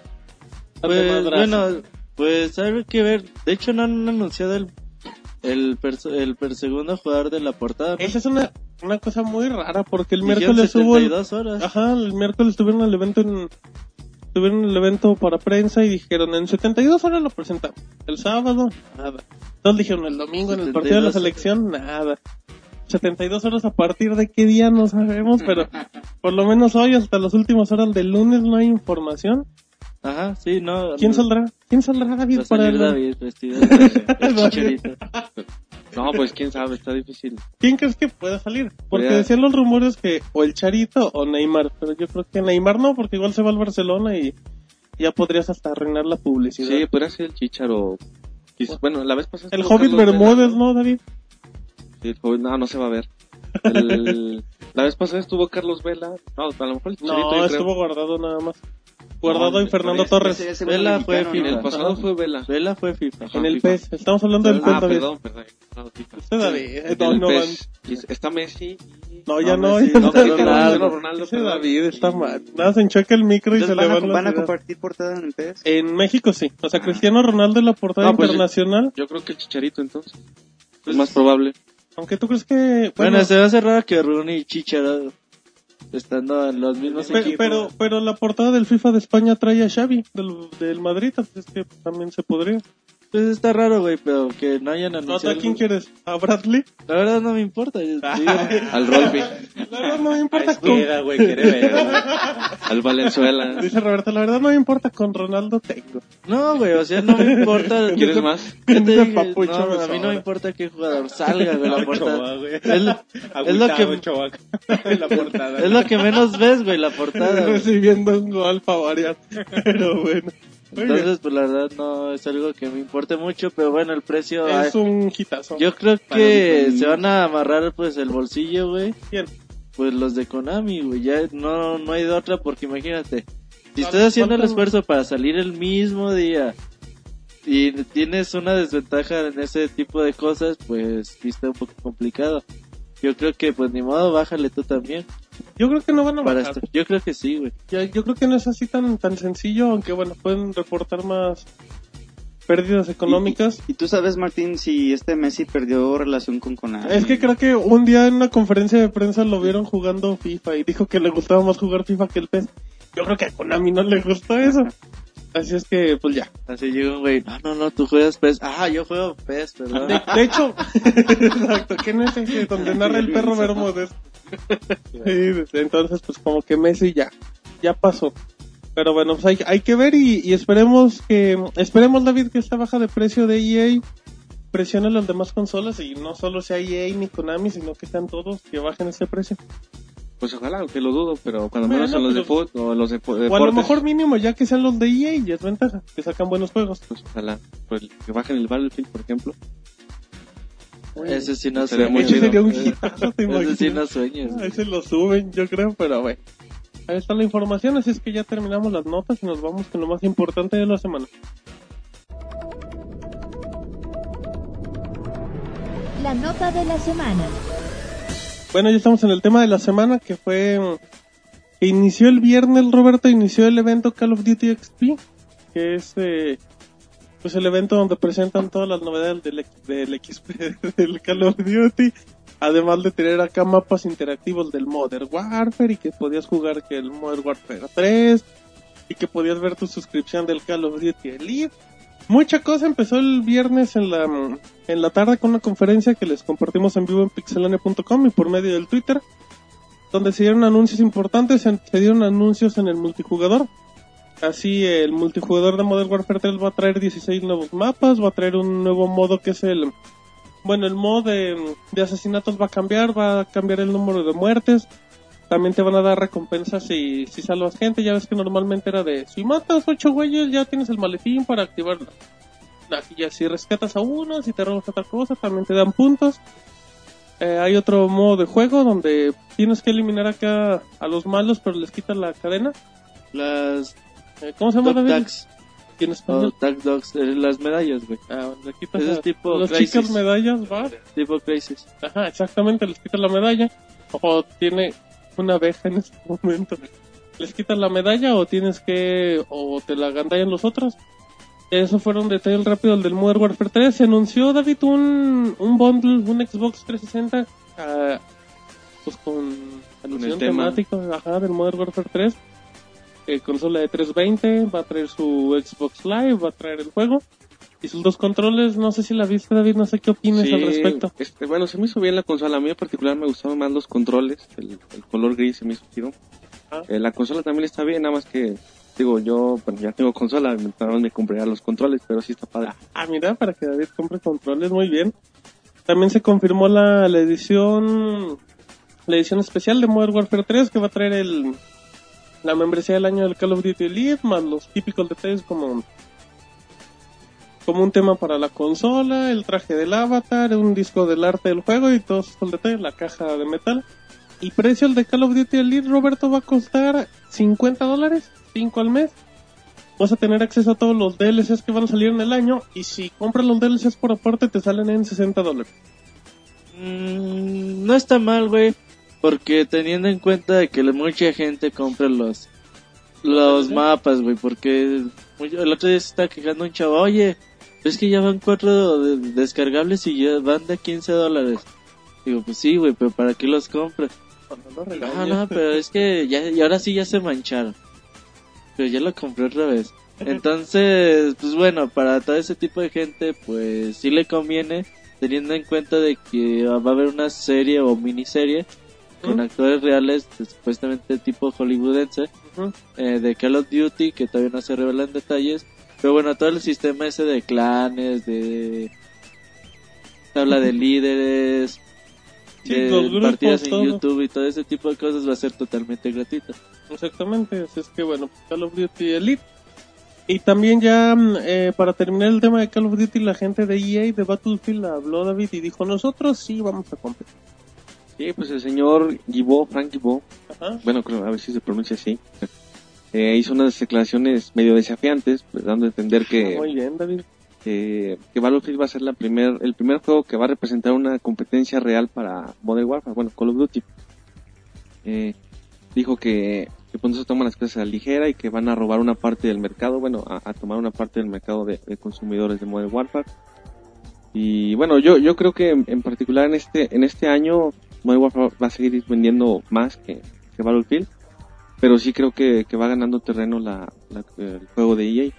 Tan de Pues bueno, pues hay que ver. De hecho no han anunciado el el, perso- el per segundo jugador de la portada. ¿no? Esa es una, una cosa muy rara porque el miércoles hubo el, 72 horas. ajá, el miércoles tuvieron el evento en tuvieron el evento para prensa y dijeron en 72 horas lo presentamos. El sábado, nada. Entonces dijeron el domingo en el partido de la 72 selección, nada. 72 horas a partir de qué día no sabemos, pero por lo menos hoy hasta las últimas horas del lunes no hay información. Ajá, sí, no. ¿Quién no, saldrá? ¿Quién saldrá David para el- David vestido de. No, pues quién sabe, está difícil. ¿Quién crees que pueda salir? Porque Podría- decían los rumores que o el Charito o Neymar, pero yo creo que Neymar no, porque igual se va al Barcelona y ya podrías hasta arruinar la publicidad. Sí, podría ser el Chicharo. Quiz- Bueno, la vez pasada. el Hobbit Carlos Bermúdez, Vela, ¿no, David? Sí, el Hobbit- no, no se va a ver. El- la vez pasada estuvo Carlos Vela. No, a lo mejor el Chicharito, No, estuvo creo. guardado nada más. Guardado No, y Fernando Torres. ese- ese Vela fue FIFA. El ¿no? pasado fue Vela. Vela fue FIFA. Ajá, En el FIFA. PES. Estamos hablando del Ah, PES, David. perdón, perdón. No, FIFA. Usted, David. En el PES, y está Messi. no, ya No, Ronaldo. Ese. David está Y- mal. Nada, se enchoca el micro y se le van, a, van van a compartir portada en el PS. En México sí. O sea, Cristiano Ronaldo en la portada pues, internacional. Yo creo que el Chicharito entonces. Es más probable. Aunque tú crees que... Bueno, se va a hacer raro que Rooney y Chicharo estando en los mismos Pe- equipos. pero, pero la portada del FIFA de España trae a Xavi del, del Madrid, así es que también se podría. Pues está raro, güey, pero que no hayan No, ¿tú anunciado. ¿A quién quieres? ¿A Bradley? La verdad no me importa. yo digo, Al Rolfi. La verdad no me importa con... Queda, güey, quiere ver. Al Valenzuela. Dice Roberto, la verdad no me importa con Ronaldo tengo. No, güey, o sea, no me importa. ¿Quieres más? ¿Qué te dije? papucho No, a mí no me importa qué jugador salga, güey, la portada. güey. Es lo, es lo que, en la portada. es lo que menos ves, güey, la portada. güey. Recibiendo un gol para variar. Pero bueno. Entonces, pues la verdad no es algo que me importe mucho, pero bueno, el precio... ay, Es un hitazo. Yo creo que se van a amarrar pues el bolsillo, güey. ¿Quién? Pues los de Konami, güey. Ya no, no hay de otra porque imagínate. Si ¿Cuál- estás haciendo el esfuerzo para salir el mismo día y tienes una desventaja en ese tipo de cosas, pues sí está un poco complicado. Yo creo que pues ni modo, bájale tú también. Yo creo que no van a bajar. esto. Yo creo que sí, güey. Ya- yo creo que no es así tan, tan sencillo, aunque bueno, pueden reportar más pérdidas económicas. ¿Y tú sabes, Martín, si este Messi perdió relación con Konami? Es que creo que un día en una conferencia de prensa lo vieron jugando FIFA y dijo que le gustaba más jugar FIFA que el PES. Yo creo que a Konami no le gustó eso. Así es que, pues ya. Así llega un güey, no, no, no, tú juegas PES. Ah, yo juego PES, perdón. De, de hecho, exacto, ¿quién es ese donde narra el perro Bermúdez? Entonces, pues como que Messi ya, ya pasó. Pero bueno, pues hay, hay que ver y, y esperemos que, esperemos David que esta baja de precio de EA presione a las demás consolas y no solo sea EA ni Konami, sino que sean todos que bajen ese precio. Pues ojalá, aunque lo dudo, pero cuando Bueno, menos son los de fútbol o los de O a lo mejor mínimo ya que sean los de EA y es ventaja, que sacan buenos juegos. pues ojalá. Pues que bajen el Battlefield, por ejemplo. Ese sí no muy Ese chido. sería un hitazo, te Ese sí imaginas. no sueños. A ese lo suben, yo creo, pero bueno. Ahí está la información, así es que ya terminamos las notas y nos vamos con lo más importante de la semana. La nota de la semana. Bueno, ya estamos en el tema de la semana que fue mm, que inició el viernes, Roberto, inició el evento Call of Duty XP, que es eh, pues el evento donde presentan todas las novedades del, del XP, del Call of Duty, además de tener acá mapas interactivos del Modern Warfare y que podías jugar que el Modern Warfare 3 y que podías ver tu suscripción del Call of Duty Elite. Mucha cosa empezó el viernes en la, en la tarde con una conferencia que les compartimos en vivo en pixelania.com y por medio del Twitter, donde se dieron anuncios importantes, se dieron anuncios en el multijugador. Así, el multijugador de Modern Warfare 3 va a traer 16 nuevos mapas, va a traer un nuevo modo que es el... Bueno, el modo de, asesinatos va a cambiar, va a cambiar el número de muertes. También te van a dar recompensas si, si salvas gente. Ya ves que normalmente era de si matas 8 güeyes ya tienes el maletín para activarlo. Aquí ya si rescatas a uno, si te robas otra cosa, también te dan puntos. Eh, hay otro modo de juego donde tienes que eliminar acá a los malos, pero les quitas la cadena. Las ¿Cómo se llama Dog David? Tags. ¿Y en O español? Tag Dogs. eh, Las medallas, güey. Ah, le quitas Ese es tipo los Crisis. chicas medallas, va. Tipo Crisis. Ajá, exactamente, les quitas la medalla. O tiene una abeja en este momento. Les quitas la medalla o tienes que. o te la gandallan los otros. Eso fueron detalles rápidos del Modern Warfare 3. Se anunció, David, un, un bundle, un Xbox 360. ah, pues con alusión el tema. temático ajá, del Modern Warfare 3. Eh, consola de 320, va a traer su Xbox Live, va a traer el juego. Y sus dos controles, no sé si la viste, David, no sé qué opinas al respecto. este, bueno, se me hizo bien la consola. A mí en particular me gustaron más los controles. El, el color gris se me hizo chido. Ah. Eh, la consola también está bien, nada más que, digo, yo bueno, ya tengo consola, me, compré los controles, pero sí está padre. Ah, mira, para que David compre controles, muy bien. También se confirmó la, la edición la edición especial de Modern Warfare 3 que va a traer el la membresía del año del Call of Duty Elite más los típicos detalles como como un tema para la consola, el traje del avatar, un disco del arte del juego y todos estos detalles, la caja de metal. Y precio el de Call of Duty Elite, Roberto, va a costar 50 dólares, 5 al mes vas a tener acceso a todos los DLCs que van a salir en el año y si compras los DLCs por aparte te salen en 60 dólares. Mm, no está mal, güey. Porque teniendo en cuenta de que mucha gente compra los los mapas, güey. Porque el otro día se está quejando un chavo, oye, es que ya van cuatro de- descargables y ya van de 15 dólares. Digo, pues sí, güey, pero ¿para qué los compras? Ah, no, pero es que ya, y ahora sí ya se mancharon. Pero ya lo compré otra vez. Entonces, pues bueno, para todo ese tipo de gente, pues sí le conviene, teniendo en cuenta de que va a haber una serie o miniserie con actores reales, de- supuestamente tipo hollywoodense, eh, de Call of Duty, que todavía no se revelan detalles. Pero bueno, todo el sistema ese de clanes, de tabla de líderes, Sí, de los grupos, partidas en todo. YouTube y todo ese tipo de cosas va a ser totalmente gratuito. Exactamente, así es que bueno, Call of Duty Elite. Y también ya mm, eh, para terminar el tema de Call of Duty, la gente de EA de Battlefield habló David y dijo, nosotros sí vamos a competir. Sí, pues el señor Guibó, Frank Ajá. bueno, creo, a ver si se pronuncia así, eh, hizo unas declaraciones medio desafiantes, pues, dando a entender que, Ah, Muy bien, David. que, que Battlefield va a ser la primer, el primer juego que va a representar una competencia real para Modern Warfare, bueno, Call of Duty. Eh, dijo que, que no se toman las cosas a la ligera y que van a robar una parte del mercado, bueno, a, a tomar una parte del mercado de, de consumidores de Modern Warfare. Y bueno, yo, yo creo que en, en particular en este, en este año Modern Warfare va a seguir vendiendo más que, que Battlefield, pero sí creo que, que va ganando terreno la, la- el juego de EA.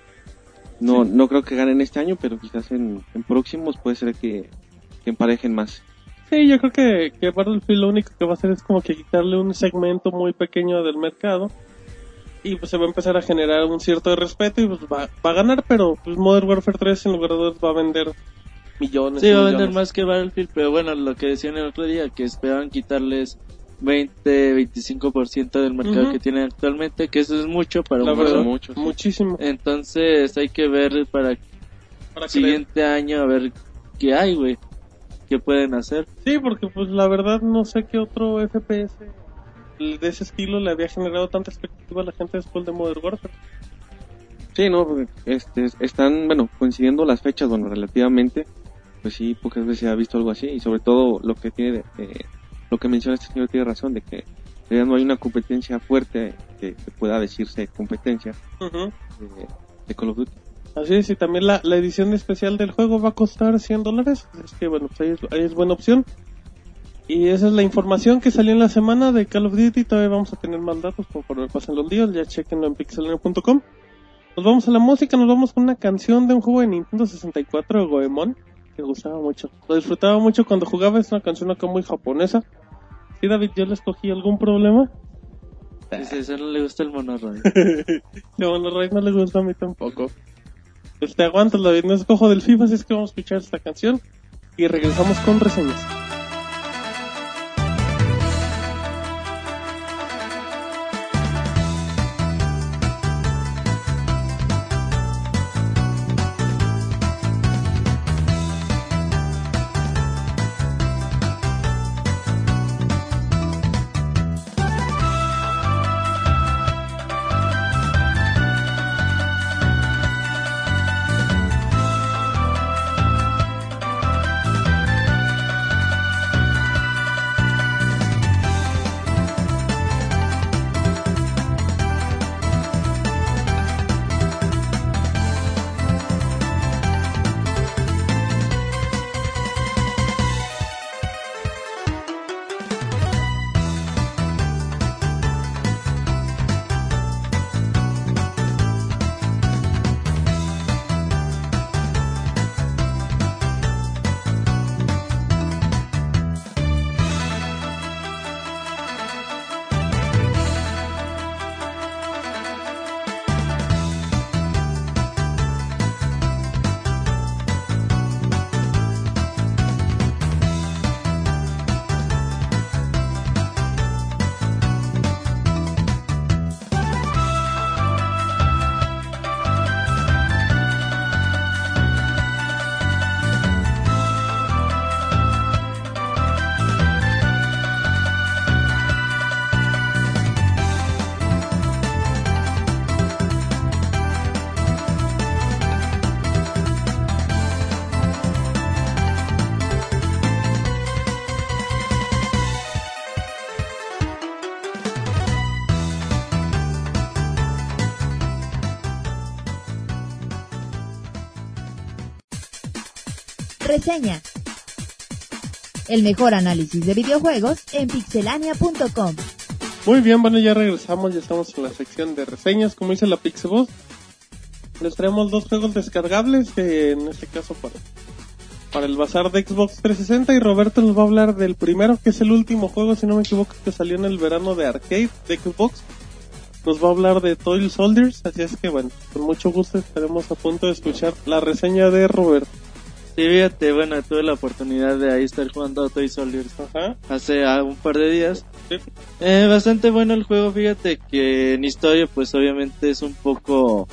No, no creo que ganen este año, pero quizás en, en próximos puede ser que, que emparejen más. Sí, yo creo que, que Battlefield lo único que va a hacer es como que quitarle un segmento muy pequeño del mercado y pues se va a empezar a generar un cierto respeto y pues va, va a ganar, pero pues Modern Warfare 3 en lugar de dos va a vender millones. Sí, va a vender millones. más que Battlefield, pero bueno, lo que decían el otro día, que esperaban quitarles 20, 25% del mercado que tienen actualmente, que eso es mucho para La un verdad, juego. mucho, sí. muchísimo. Entonces hay que ver para el Para siguiente año a ver qué hay, güey. qué pueden hacer. Sí, porque pues la verdad no sé qué otro FPS de ese estilo le había generado tanta expectativa a la gente después de Modern Warfare. Sí, no, porque, este, están, bueno, coincidiendo las fechas, bueno, relativamente, pues sí, pocas veces se ha visto algo así, y sobre todo lo que tiene, eh, lo que menciona este señor tiene razón, de que ya no hay una competencia fuerte que, que pueda decirse competencia Ujú. de, de Call of Duty. Así es, y también la, la edición especial del juego va a costar 100 dólares. Es que bueno, pues ahí es, ahí es buena opción. Y esa es la información que salió en la semana de Call of Duty. Todavía vamos a tener más datos conforme pasen los días. Ya chequenlo en pixelania.com. Nos vamos a la música, nos vamos con una canción de un juego de Nintendo 64 de Goemon. Que gustaba mucho. Lo disfrutaba mucho cuando jugaba. Es una canción acá muy japonesa. Sí, David, yo le escogí algún problema. Dice, eso no le gusta el monorroid. Que bueno, Ray no le gusta a mí tampoco. Pues te aguantas, David, no escojo del FIFA, así es que vamos a escuchar esta canción y regresamos con reseñas. El mejor análisis de videojuegos en pixelania.com. Muy bien, bueno, ya regresamos, ya estamos en la sección de reseñas, como dice la Pixeboss. Les traemos dos juegos descargables, que en este caso para, para el bazar de Xbox 360 y Roberto nos va a hablar del primero, que es el último juego, si no me equivoco, que salió en el verano de arcade de Xbox. Nos va a hablar de Toy Soldiers, así es que bueno, con mucho gusto estaremos a punto de escuchar la reseña de Roberto. Sí, fíjate, bueno, tuve la oportunidad de ahí estar jugando a Toy Soldiers Ajá. hace ah, un par de días. Sí. Eh, bastante bueno el juego, fíjate que en historia pues obviamente es un poco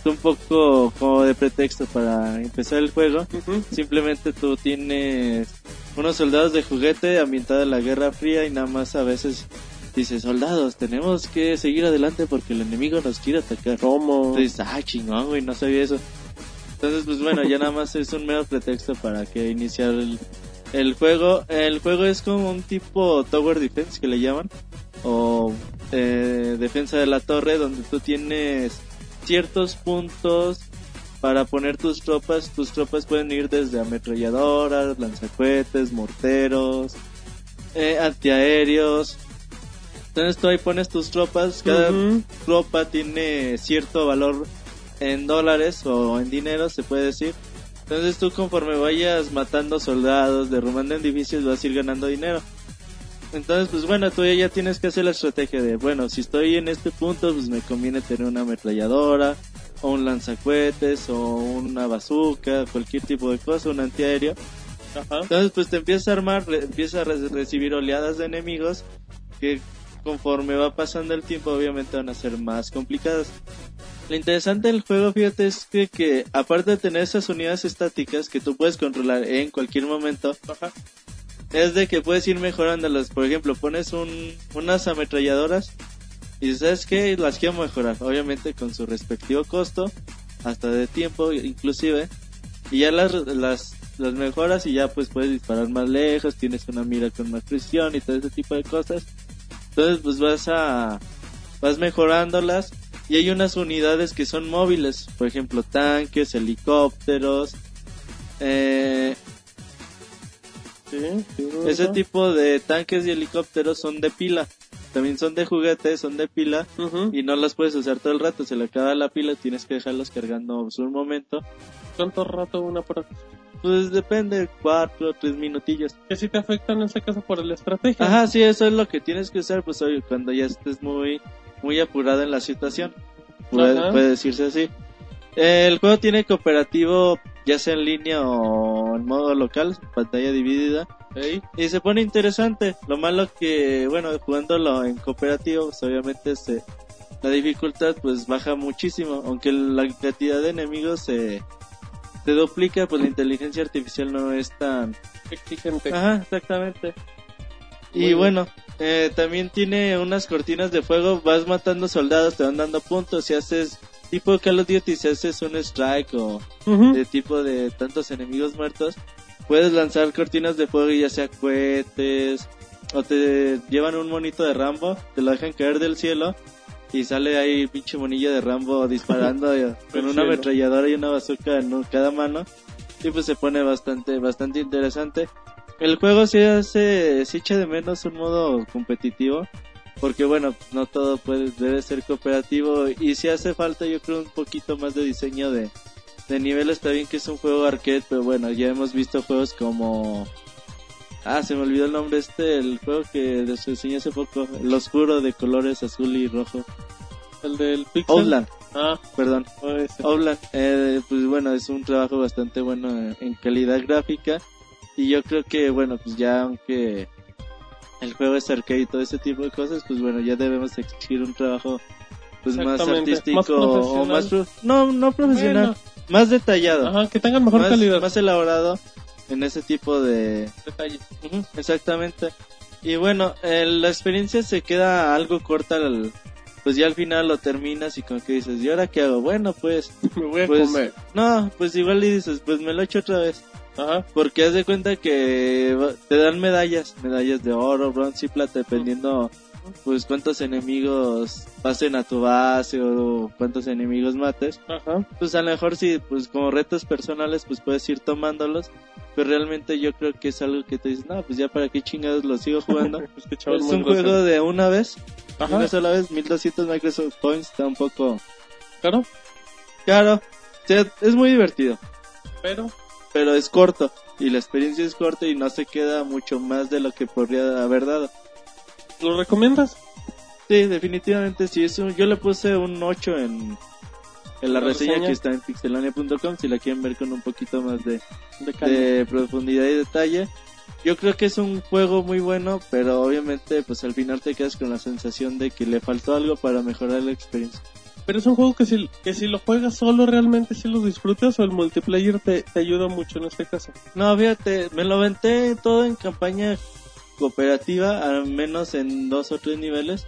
es un poco como de pretexto para empezar el juego. Simplemente tú tienes unos soldados de juguete ambientada en la Guerra Fría y nada más a veces dices, soldados, tenemos que seguir adelante porque el enemigo nos quiere atacar. ¿Cómo? Entonces, ah, chingón, güey, no sabía eso. Entonces, pues bueno, ya nada más es un mero pretexto para que iniciar el, el juego. El juego es como un tipo Tower Defense que le llaman, o eh, defensa de la torre, donde tú tienes ciertos puntos para poner tus tropas. Tus tropas pueden ir desde ametralladoras, lanzacohetes, morteros, eh, antiaéreos. Entonces tú ahí pones tus tropas, cada tropa tiene cierto valor en dólares o en dinero, se puede decir. Entonces tú conforme vayas matando soldados, derrumbando edificios, vas a ir ganando dinero. Entonces, pues bueno, tú ya tienes que hacer la estrategia de, bueno, si estoy en este punto, pues me conviene tener una ametralladora, o un lanzacohetes, o una bazooka, cualquier tipo de cosa, un antiaéreo. Ajá. Entonces, pues te empiezas a armar, empiezas a re- recibir oleadas de enemigos que conforme va pasando el tiempo, obviamente van a ser más complicadas. Lo interesante del juego, fíjate, es que, que aparte de tener esas unidades estáticas que tú puedes controlar en cualquier momento, Ajá. es de que puedes ir mejorándolas. Por ejemplo, pones un, unas ametralladoras y sabes que las quiero mejorar, obviamente con su respectivo costo, hasta de tiempo inclusive, y ya las, las, las mejoras y ya pues puedes disparar más lejos, tienes una mira con más presión y todo ese tipo de cosas. Entonces pues vas a, vas mejorándolas y hay unas unidades que son móviles, por ejemplo tanques, helicópteros, eh, Sí, sí, ese tipo de tanques y helicópteros son de pila. También son de juguete, son de pila Ujú. y no las puedes usar todo el rato. Se le acaba la pila, tienes que dejarlos cargando un momento. ¿Cuánto rato una por Pues depende, cuatro o tres minutillos. Que si te afectan en este caso por la estrategia. Ajá, sí, eso es lo que tienes que usar, pues oye, cuando ya estés muy, muy apurada en la situación. Puede, decirse así. El juego tiene cooperativo, ya sea en línea o en modo local, pantalla dividida. Y se pone interesante. Lo malo que, bueno, jugándolo en cooperativo, pues obviamente se, la dificultad pues baja muchísimo. Aunque la cantidad de enemigos se, se duplica, pues la inteligencia artificial no es tan... exigente. Ajá, exactamente. Muy Y bien. bueno, eh, también tiene unas cortinas de fuego, vas matando soldados, te van dando puntos, si haces tipo Call of Duty, si haces un strike o de tipo de tantos enemigos muertos, puedes lanzar cortinas de fuego y ya sea cohetes o te llevan un monito de Rambo, te lo dejan caer del cielo y sale ahí pinche monilla de Rambo disparando con una ametralladora y una bazooka en cada mano y pues se pone bastante bastante interesante. El juego se hace se echa de menos un modo competitivo porque bueno, no todo puede debe ser cooperativo y si hace falta yo creo un poquito más de diseño de de nivel está bien que es un juego arcade, pero bueno, ya hemos visto juegos como... Ah, se me olvidó el nombre este, el juego que les enseñé hace poco, el oscuro de colores azul y rojo. El del Pixel. Outland, Ah, perdón. oh. Outland, eh, pues bueno, es un trabajo bastante bueno en- en calidad gráfica. Y yo creo que, bueno, pues ya aunque el juego es arcade y todo ese tipo de cosas, pues bueno, ya debemos exigir un trabajo pues más artístico más o más... pro- No, no profesional, Bueno. más detallado. Ajá, que tengan mejor más, calidad. más elaborado en ese tipo de Detalle. Ujú, exactamente y bueno eh, la experiencia se queda algo corta al- pues ya al final lo terminas y como que dices y ahora qué hago bueno pues Me voy a pues comer. no pues igual y dices pues me lo echo otra vez Ajá. porque haz de cuenta que te dan medallas medallas de oro bronce y plata dependiendo pues cuántos enemigos pasen a tu base o cuántos enemigos mates Ajá. pues a lo mejor sí, pues como retos personales, pues puedes ir tomándolos, pero realmente yo creo que es algo que te dices, no, pues ya para qué chingados lo sigo jugando. Que es muy un juego de una vez, Ajá. una sola vez, 1200 Microsoft Points, está un poco Claro, caro, o sea, es muy divertido, pero pero es corto, y la experiencia es corta y no se queda mucho más de lo que podría haber dado. ¿lo recomiendas? Sí, definitivamente sí, es un- yo le puse un 8 en, en la La reseña, reseña. que está en pixelania.com, si la quieren ver con un poquito más de, De de profundidad y detalle. Yo creo que es un juego muy bueno, pero obviamente pues al final te quedas con la sensación de que le faltó algo para mejorar la experiencia. Pero es un juego que si, que si lo juegas solo realmente si lo disfrutas o el multiplayer te, te ayuda mucho en este caso. No, fíjate, me lo aventé todo en campaña cooperativa, al menos en dos o tres niveles.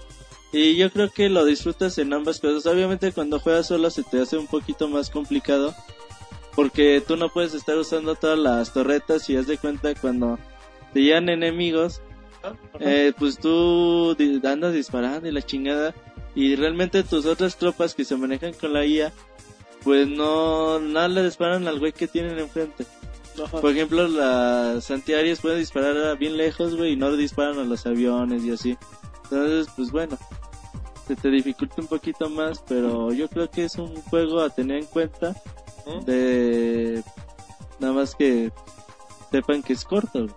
Y yo creo que lo disfrutas en ambas cosas. Obviamente cuando juegas solo se te hace un poquito más complicado. Porque tú no puedes estar usando todas las torretas y haz de cuenta cuando te llegan enemigos. eh, pues tú andas disparando y la chingada. Y realmente tus otras tropas que se manejan con la IA. Pues no, no le disparan al güey que tienen enfrente. Ajá. Por ejemplo, las antiaéreas pueden disparar a bien lejos, güey, y no le disparan a los aviones y así. Entonces, pues bueno, se te dificulta un poquito más, pero yo creo que es un juego a tener en cuenta. De nada más que sepan que es corto. güey.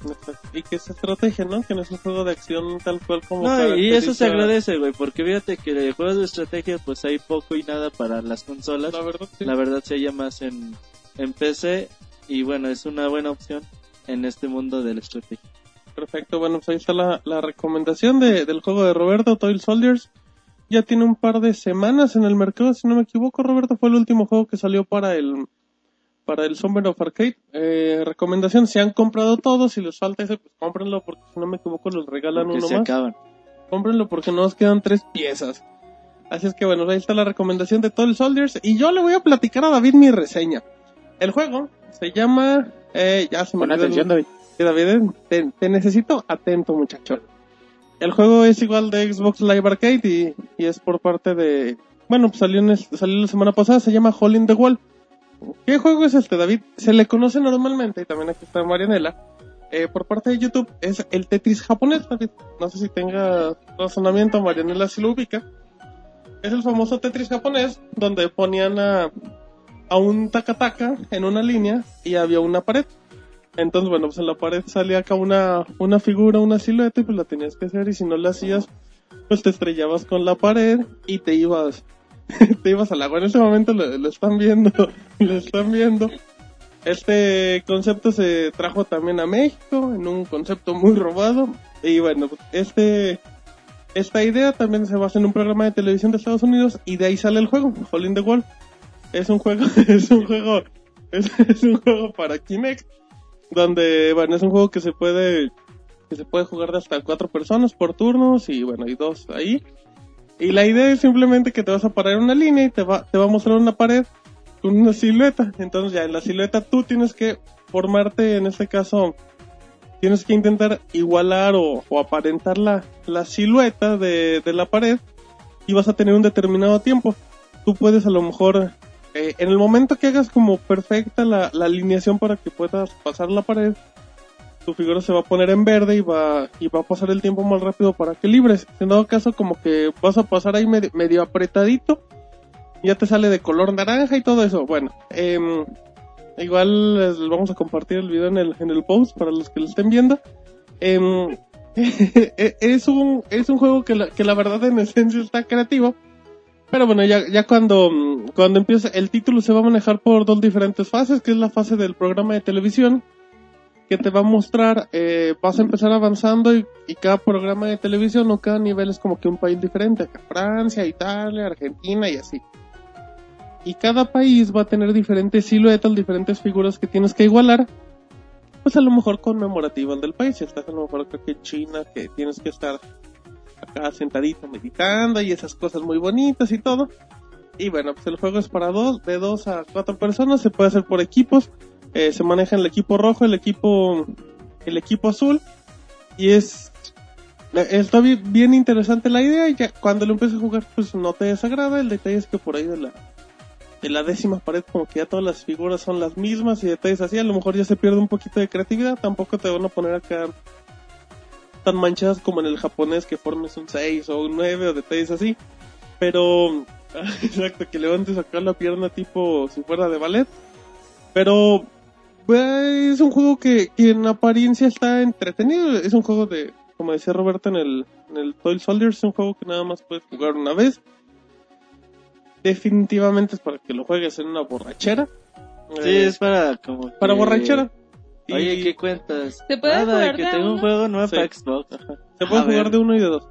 Y que es estrategia, ¿no? Que no es un juego de acción tal cual como No, y eso se agradece, güey, porque fíjate que de juegos de estrategia, pues hay poco y nada para las consolas. La verdad, sí. La verdad se halla más en, en PC y bueno, es una buena opción en este mundo de la estrategia. Perfecto, bueno, pues ahí está la, la recomendación de, del juego de Roberto, Toil Soldiers. ya tiene un par de semanas en el mercado, si no me equivoco, Roberto, fue el último juego que salió para el para el Summer of Arcade. Eh, recomendación, si han comprado todos, si les falta ese, pues cómprenlo porque si no me equivoco los regalan Porque uno se más. acaban. Cómprenlo porque nos quedan tres piezas. Así es que bueno, ahí está la recomendación de Total Soldiers y yo le voy a platicar a David mi reseña. El juego se llama... Eh, ya se me Pon el- atención, David. David, eh, te, te necesito atento, muchacho. El juego es igual de Xbox Live Arcade y, y es por parte de... Bueno, pues salió, en el- salió la semana pasada, se llama Hole in the Wall. ¿Qué juego es este, David? Se le conoce normalmente, y también aquí está Marianela, eh, por parte de YouTube, es el Tetris japonés, David. No sé si tenga razonamiento, Marianela si lo ubica. Es el famoso Tetris japonés, donde ponían a, un takataka en una línea y había una pared. Entonces, bueno, pues en la pared salía acá una, una figura, una silueta y pues la tenías que hacer y si no la hacías, pues te estrellabas con la pared y te ibas, te ibas al agua. En este momento lo, lo están viendo, lo están viendo. Este concepto se trajo también a México en un concepto muy robado y bueno, pues, este, esta idea también se basa en un programa de televisión de Estados Unidos y de ahí sale el juego, in the Wall. Es un juego, es un juego, es, es un juego para Kinect donde bueno es un juego que se puede que se puede jugar de hasta cuatro personas por turnos y bueno hay dos ahí y la idea es simplemente que te vas a parar en una línea y te va te va a mostrar una pared con una silueta. Entonces ya en la silueta tú tienes que formarte en este caso tienes que intentar igualar o, o aparentar la, la silueta de, de la pared y vas a tener un determinado tiempo. Tú puedes a lo mejor eh, en el momento que hagas como perfecta la, la alineación para que puedas pasar la pared, tu figura se va a poner en verde y va, y va a pasar el tiempo más rápido para que libres. En dado caso, como que vas a pasar ahí medio, medio apretadito, ya te sale de color naranja y todo eso. Bueno, em, igual les vamos a compartir el video en el, en el post para los que lo estén viendo. Em, es un, es un juego que la, que la verdad en esencia está creativo. Pero bueno, ya, ya cuando, cuando empieza, el título se va a manejar por dos diferentes fases, que es la fase del programa de televisión, que te va a mostrar, eh, vas a empezar avanzando y, y cada programa de televisión o cada nivel es como que un país diferente, acá Francia, Italia, Argentina y así. Y cada país va a tener diferentes siluetas, diferentes figuras que tienes que igualar, pues a lo mejor conmemorativas del país. Si estás a lo mejor creo que China, que tienes que estar acá sentadito meditando y esas cosas muy bonitas y todo. Y bueno, pues el juego es para dos, de dos a cuatro personas, se puede hacer por equipos, eh, se maneja el equipo rojo, el equipo, el equipo azul, y es, está bien, interesante la idea, y ya cuando lo empieces a jugar, pues no te desagrada, el detalle es que por ahí de la, de la décima pared como que ya todas las figuras son las mismas y detalles así, a lo mejor ya se pierde un poquito de creatividad, tampoco te van a poner acá tan manchadas como en el japonés que formes un 6 o un 9 o detalles así. Pero, exacto, que levantes acá la pierna tipo si fuera de ballet. Pero, pues, es un juego que, que en apariencia está entretenido. Es un juego de, como decía Roberto en el, en el Toy Soldiers, es un juego que nada más puedes jugar una vez. Definitivamente es para que lo juegues en una borrachera. Sí, Eh, es para como para que- borrachera. Y- Oye, ¿qué cuentas? ¿Se puede Nada, jugar que de tengo un juego nuevo Sí. para Xbox. Se puede A jugar ver. de uno y de dos.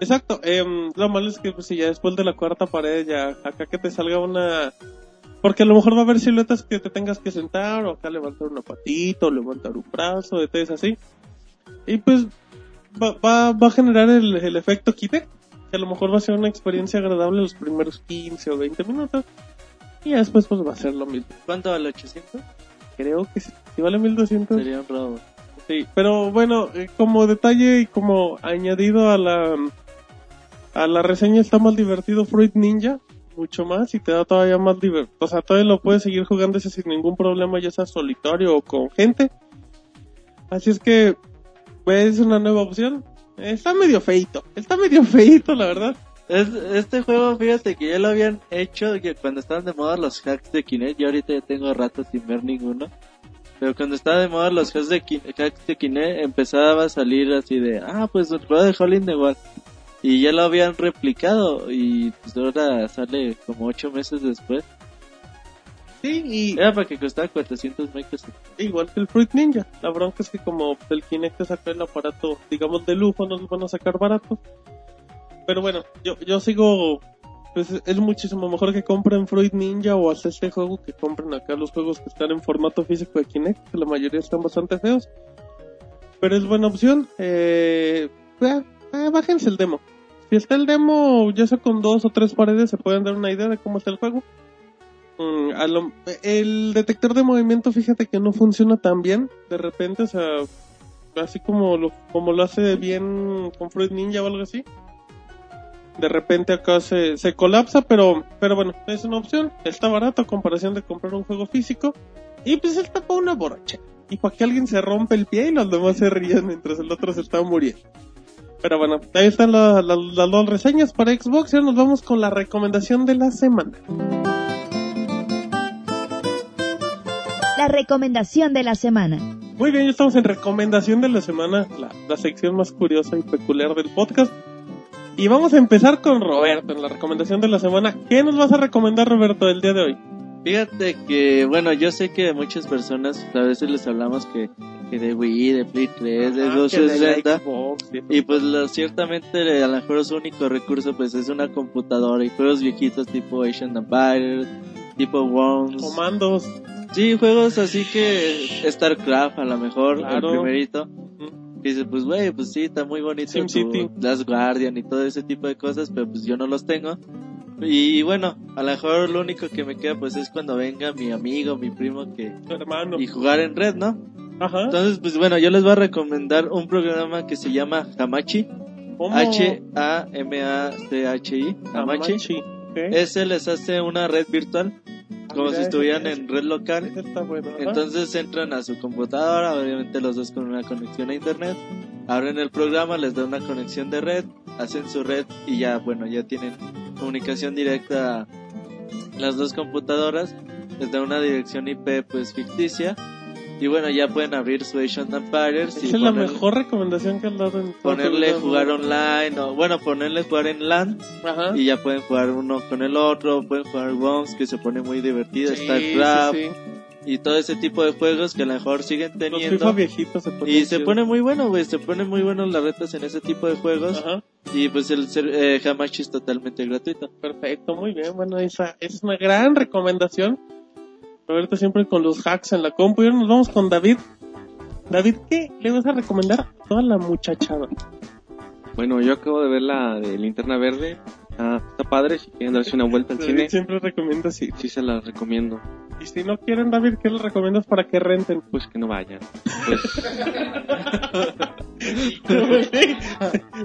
Exacto. em, lo malo es que pues, si ya después de la cuarta pared, ya acá que te salga una... Porque a lo mejor va a haber siluetas que te tengas que sentar, o acá levantar una patita, o levantar un brazo, detalles así. Y pues va, va, va a generar el, el efecto Kinect, que a lo mejor va a ser una experiencia agradable los primeros 15 o 20 minutos. Y después pues va a ser lo mismo. ¿Cuánto vale 800? Creo que sí. Si vale 1200. Sería un. Sí, pero bueno, eh, como detalle y como añadido a la a la reseña está más divertido Fruit Ninja, mucho más y te da todavía más divertido. O sea, todavía lo puedes seguir jugando ese sin ningún problema, ya sea solitario o con gente. Así es que pues, es una nueva opción. Está medio feito, está medio feito, la verdad. Es, este juego, fíjate que ya lo habían hecho que cuando estaban de moda los hacks de Kinect. Yo ahorita ya tengo rato sin ver ninguno. Pero cuando estaba de moda los hacks de, hacks de Kinect, empezaba a salir así de, ah, pues el juego de Wall. Y ya lo habían replicado. Y pues ahora sale como 8 meses después. Sí, y Era para que costara 400 Microsoft. igual que el Fruit Ninja. La bronca es que como el Kinect te saca el aparato, digamos, de lujo, no lo van a sacar barato. pero bueno, yo, yo sigo, pues es muchísimo mejor que compren Fruit Ninja o hasta este juego que compren acá los juegos que están en formato físico de Kinect, que la mayoría están bastante feos. Pero es buena opción. Eh, eh, eh, bájense el demo. Si está el demo, ya sea con dos o tres paredes, se pueden dar una idea de cómo está el juego. Mm, el detector de movimiento, fíjate que no funciona tan bien. De repente, o sea, así como lo, como lo hace bien con Fruit Ninja o algo así. De repente acá se, se colapsa, pero, pero bueno, es una opción. Está barato a comparación de comprar un juego físico. Y pues está para una borracha. Y para que alguien se rompe el pie y los demás se rían mientras el otro se está muriendo. Pero bueno, ahí están la- la- las dos reseñas para Xbox. Y ahora nos vamos con la recomendación de la semana. La recomendación de la semana. Muy bien, ya estamos en recomendación de la semana, la, la sección más curiosa y peculiar del podcast. Y vamos a empezar con Roberto en la recomendación de la semana. ¿Qué nos vas a recomendar, Roberto, el día de hoy? Fíjate que, bueno, yo sé que muchas personas a veces les hablamos que, que de Wii, de Play 3, de Ah, que de la 260. Xbox, sí. Y pues lo- ciertamente a lo mejor su único recurso pues es una computadora y juegos viejitos tipo Asian Empire, tipo Worms. Comandos. Sí, juegos así que StarCraft a lo mejor, Claro. el primerito. Dice, pues güey, pues sí, está muy bonito tu. Last Guardian y todo ese tipo de cosas, pero pues yo no los tengo. Y bueno, a lo mejor lo único que me queda pues es cuando venga mi amigo, mi primo que hermano. y jugar en red, ¿no? Ajá. Entonces, pues bueno, yo les voy a recomendar un programa que se llama Hamachi. ¿Cómo? H-A-M-A-C-H-I. Hamachi. Hamachi. Ese les hace una red virtual, como si estuvieran en red local. Entonces entran a su computadora, obviamente los dos con una conexión a internet, abren el programa, les da una conexión de red, hacen su red y ya, bueno, ya tienen comunicación directa a las dos computadoras, les da una dirección IP pues ficticia y bueno, ya pueden abrir su Asian Empires y Esa es la poner- mejor recomendación que has dado en ponerle jugar online o bueno, ponerle jugar en LAN Ajá. y ya pueden jugar uno con el otro, pueden jugar Worms que se pone muy divertido, Sí, StarCraft sí, sí. Y todo ese tipo de juegos que a lo mejor siguen Los teniendo. FIFA viejitos se ponen Y se pone muy bueno, güey. Se pone muy bueno las retas en ese tipo de juegos. Ajá. Y pues el ser, eh, Hamachi es totalmente gratuito. Perfecto, muy bien. Bueno, esa es una gran recomendación. Roberto siempre con los hacks en la compu. Y ahora nos vamos con David. David, ¿qué le vas a recomendar a toda la muchachada? Bueno, yo acabo de ver la de Linterna Verde. Ah, está padre, si quieren darse una vuelta al David cine, siempre recomienda así. sí se la recomiendo. Y si no quieren, David, ¿qué les recomiendas para que renten? Pues que no vayan. Pues, pues, sí,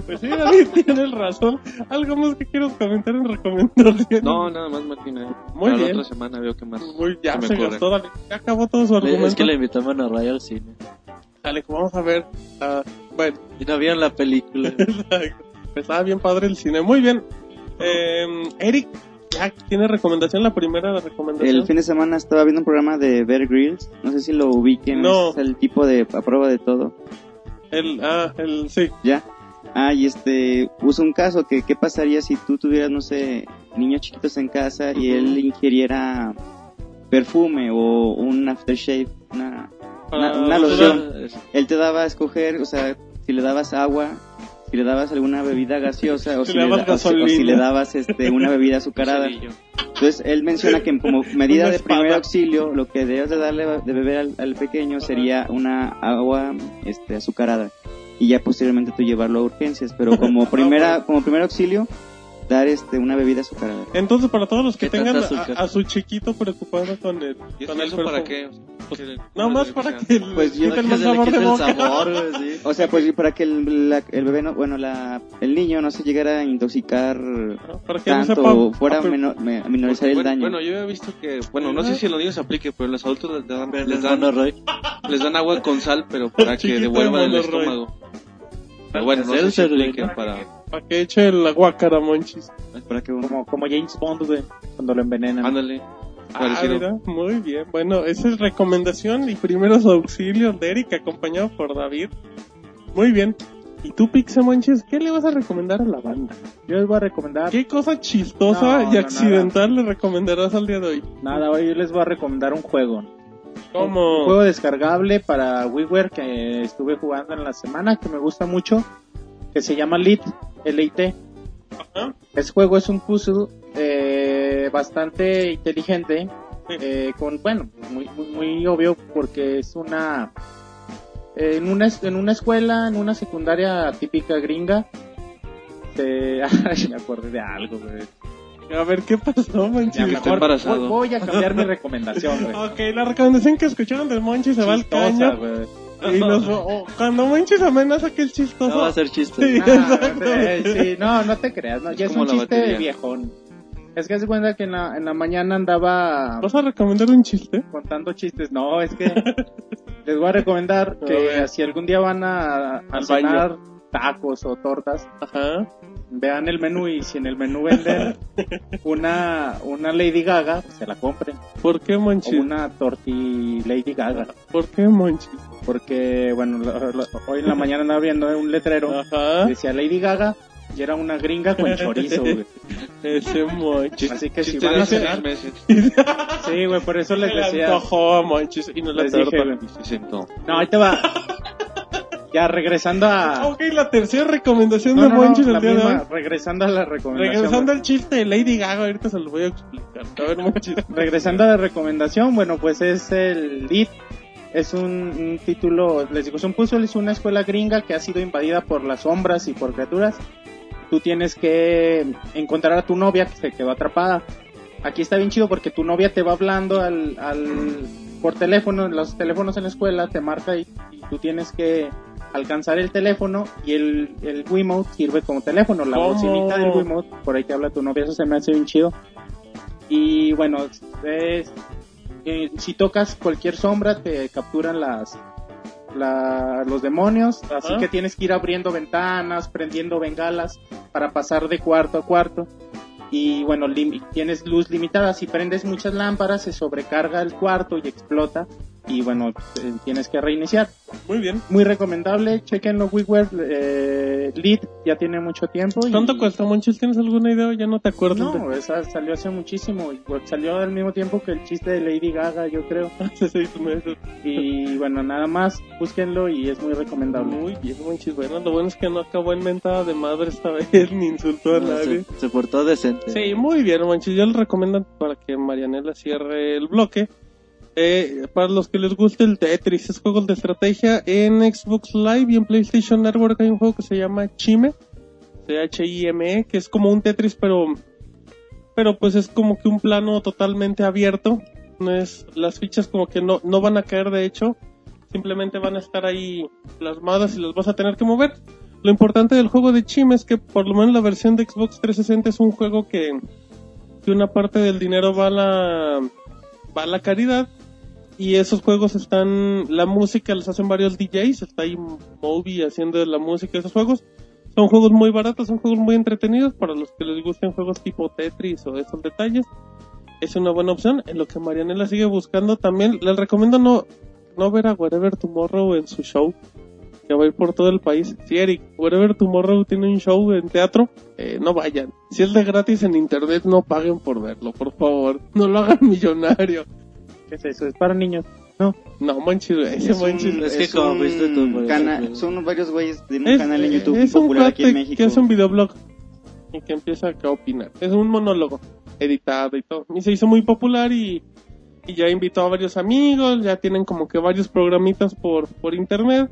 pues sí, David, tienes razón. Algo más que quieras comentar en recomendación. no, nada más Martina. Muy Para bien. la otra semana veo qué más. Muy, ya se me se gastó, David. Ya acabó todo su argumento. Es que le invitamos a Raya al cine. Dale, vamos a ver. ah, bueno, Y no vieron la película. Exacto. Estaba bien padre el cine. Muy bien. Eh, Eric, ya tiene recomendación, la primera recomendación. El fin de semana estaba viendo un programa de Bear Grylls. No sé si lo ubiquen. No. Es el tipo de a prueba de todo. El, ah, el, sí. ¿Ya? Ah, y este, puso un caso que qué pasaría si tú tuvieras, no sé, niños chiquitos en casa y él ingiriera perfume o un aftershave, una, una, Ah, una una- loción. Él te daba a escoger, o sea, si le dabas agua, si le dabas alguna bebida gaseosa o Si si, le da- o si- o si gasolina. le dabas este, una bebida azucarada. Entonces él menciona que como medida de primer auxilio, lo que debes de darle de beber al, al pequeño sería una agua este, azucarada. Y ya posteriormente tú llevarlo a urgencias, pero como primera como primer auxilio dar este una bebida azucarada. Entonces, para todos los que ¿Qué tengan a, a su chiquito preocupado con el, ¿Y con el eso para qué? Pues, Que- Nada más para que el, Pues yo- el sabor de el sabor, sí. O sea, pues para que el, la- el bebé no, bueno, la, el niño no se llegara a intoxicar Para que no tanto sepa. o fuera a, menor- me- a minorizar Porque, el bueno, daño. bueno, yo he visto que, bueno, no sé si en los niños se aplique, pero los adultos les dan, les dan, Monorroy. les dan agua con sal, pero para que devuelvan el estómago. Pero bueno, no sé si aplique para... Para que eche el aguacara, monchis. para que Como, como James Bond, güey, cuando lo envenenan. Ándale. Ah, Parecido. mira, muy bien. Bueno, esa es recomendación y primeros auxilios de Eric, acompañado por David. Muy bien. ¿Y tú, Pixe Monchis, qué le vas a recomendar a la banda? Yo les voy a recomendar ¿Qué cosa chistosa No, y no, accidental le recomendarás al día de hoy? nada, hoy les voy a recomendar un juego. Un Como juego descargable para WiiWare que estuve jugando en la semana, que me gusta mucho, que se llama Lit, L-I-T. Ajá. Ese juego es un puzzle eh, bastante inteligente, Sí. eh, con, bueno, muy, muy, muy obvio porque es una, eh, en una, en una escuela, en una secundaria típica gringa, se, ay, me acordé de algo, güey. A ver, ¿qué pasó, Ya, Monchis? mejor embarazado. voy, voy a cambiar mi recomendación, güey. Ok, la recomendación que escucharon de Monchis se va al caño. güey. Y nos, o- cuando Monchis amenaza que el chistoso. No va a ser chiste. Sí, Ah, eh, sí, no, no te creas, no, ya es un chiste de batería. viejón. Es que se cuenta que en la, en la mañana andaba ¿Vas a recomendar un chiste? contando chistes. No, es que les voy a recomendar que si algún día van a, a Al cenar tacos o tortas, Ajá. vean el menú y si en el menú venden una, una Lady Gaga, pues se la compren. ¿Por qué, O Monchis? una torti Lady Gaga. ¿Por qué, Monchis? Porque, bueno, lo- lo- hoy en la mañana andaba viendo un letrero. Ajá. Decía Lady Gaga y era una gringa con chorizo, güey. Ese Monchis. Así que si van a cenar, sí, güey, por eso les Le decía. antojó a Monchis y no la Les dije. No, ahí te va. Ya regresando a. Ok, la tercera recomendación No, de no, no, Monchis la el día de hoy. regresando a la recomendación. Regresando al chiste de Lady Gaga, ahorita se lo voy a explicar. A ver, Monchis. Regresando a la recomendación, bueno, pues es el lead. Es un, un título, les digo, es un puzzle, es una escuela gringa que ha sido invadida por las sombras y por criaturas. Tú tienes que encontrar a tu novia que se quedó atrapada. Aquí está bien chido porque tu novia te va hablando al, al por teléfono, los teléfonos en la escuela te marca y, y tú tienes que alcanzar el teléfono y el, el Wiimote sirve como teléfono, la ¿Cómo? bocinita del Wiimote, por ahí te habla tu novia, eso se me hace bien chido. Y bueno, es- eh, si tocas cualquier sombra te capturan las la- los demonios, así que tienes que ir abriendo ventanas, prendiendo bengalas para pasar de cuarto a cuarto. Y bueno, tienes luz limitada, si prendes muchas lámparas se sobrecarga el cuarto y explota y bueno, eh, tienes que reiniciar. Muy bien. Muy recomendable, chequenlo WiiWare eh, Lead, ya tiene mucho tiempo. y- ¿Cuánto cuesta, Monchis? ¿Tienes alguna idea? Ya no te acuerdas. No, esa salió hace muchísimo. y, pues, Salió al mismo tiempo que el chiste de Lady Gaga, yo creo. Hace seis meses. Y bueno, nada más, búsquenlo y es muy recomendable. Muy bien, Monchis. Bueno, lo bueno es que no acabó en mentada de madre esta vez, ni insultó a No, nadie. se, se portó decente. Sí, muy bien, Monchis. Yo les recomiendo para que Marianela cierre el bloque. Eh, para los que les guste el Tetris, es juegos de estrategia en Xbox Live y en PlayStation Network hay un juego que se llama Chime, C-H-I-M-E, que es como un Tetris, pero, pero pues es como que un plano totalmente abierto. No es, las fichas como que no, no van a caer de hecho, simplemente van a estar ahí plasmadas y las vas a tener que mover. Lo importante del juego de Chime es que por lo menos la versión de Xbox 360 es un juego que, que una parte del dinero va la, va a la caridad y esos juegos están, la música los hacen varios DJs, está ahí Moby haciendo la música de esos juegos. Son juegos muy baratos, son juegos muy entretenidos para los que les gusten juegos tipo Tetris o esos detalles. Es una buena opción. En lo que Marianela sigue buscando también, les recomiendo no, no ver a Wherever Tomorrow en su show, que va a ir por todo el país. Si Eric, Wherever Tomorrow tiene un show en teatro, eh, no vayan. Si es de gratis en internet, no paguen por verlo, por favor. No lo hagan millonario. ¿Qué es eso? Es para niños. No. No, manches, güey, ese Es manches. un- Es que es como un viste tú, cana- son varios güeyes de un Es, canal en YouTube es un popular aquí en México. que es un videoblog y que empieza acá a opinar. Es un monólogo editado y todo. Y se hizo muy popular y, y ya invitó a varios amigos, ya tienen como que varios programitas por, por internet.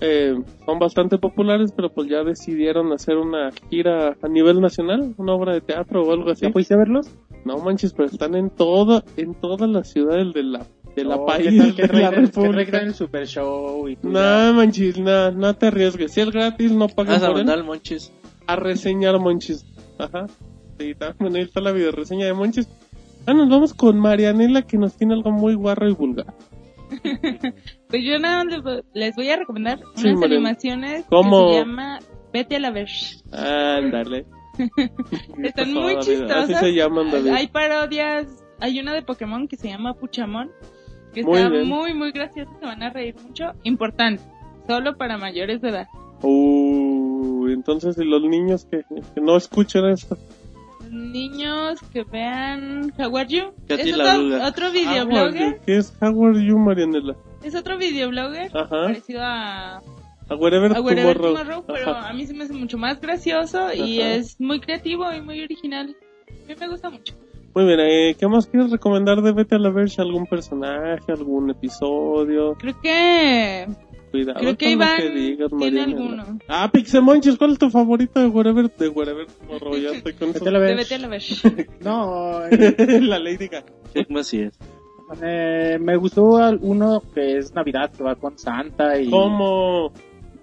Eh, son bastante populares, pero pues ya decidieron hacer una gira a nivel nacional, una obra de teatro o algo así. ¿Ya fuiste a verlos? No manches, pero están en toda, en todas las ciudades de la, de la Oh, país, ¿qué tal que de la que el Super Show y No manches, no, no te arriesgues. Si es gratis, no a por él. monchis. A reseñar Monchis. Ajá. Sí, está, bueno, ahí está la video reseña de Monchis. Ah, nos vamos con Marianela que nos tiene algo muy guarro y vulgar. Pues yo nada más les- voy a recomendar Sí, unas Mariana. animaciones ¿Cómo? que se llama Vete a la ver. Ándale. Están muy Así chistosas. se llaman, David. Hay parodias, hay una de Pokémon que se llama Puchamón, que Muy está bien. muy, muy graciosa, se van a reír mucho. Importante, solo para mayores de edad. Uh, entonces, y los niños que, que no escuchen esto. Niños que vean How Are You. Es otro, videoblogger, ¿Qué es How are you, Marianela? es otro videoblogger Ajá. parecido a, A Wherever, a Wherever Tomorrow. Tomorrow, pero a mí se me hace mucho más gracioso y Ajá. es muy creativo y muy original. A mí me gusta mucho. Muy bien, eh, ¿qué más quieres recomendar de Vete a la Verge? ¿Algún personaje, algún episodio? Creo que Cuidado creo que Iván que digas, tiene Mariana. alguno. Ah, Pixemonchis, ¿cuál es tu favorito de Wherever? De Wherever Tomorrow, ya estoy con. Vete a la De ver. Vete a la ver. No, eh, la Lady Gaga. Check Macías. eh, me gustó uno que es Navidad, que va con Santa y... ¿Cómo?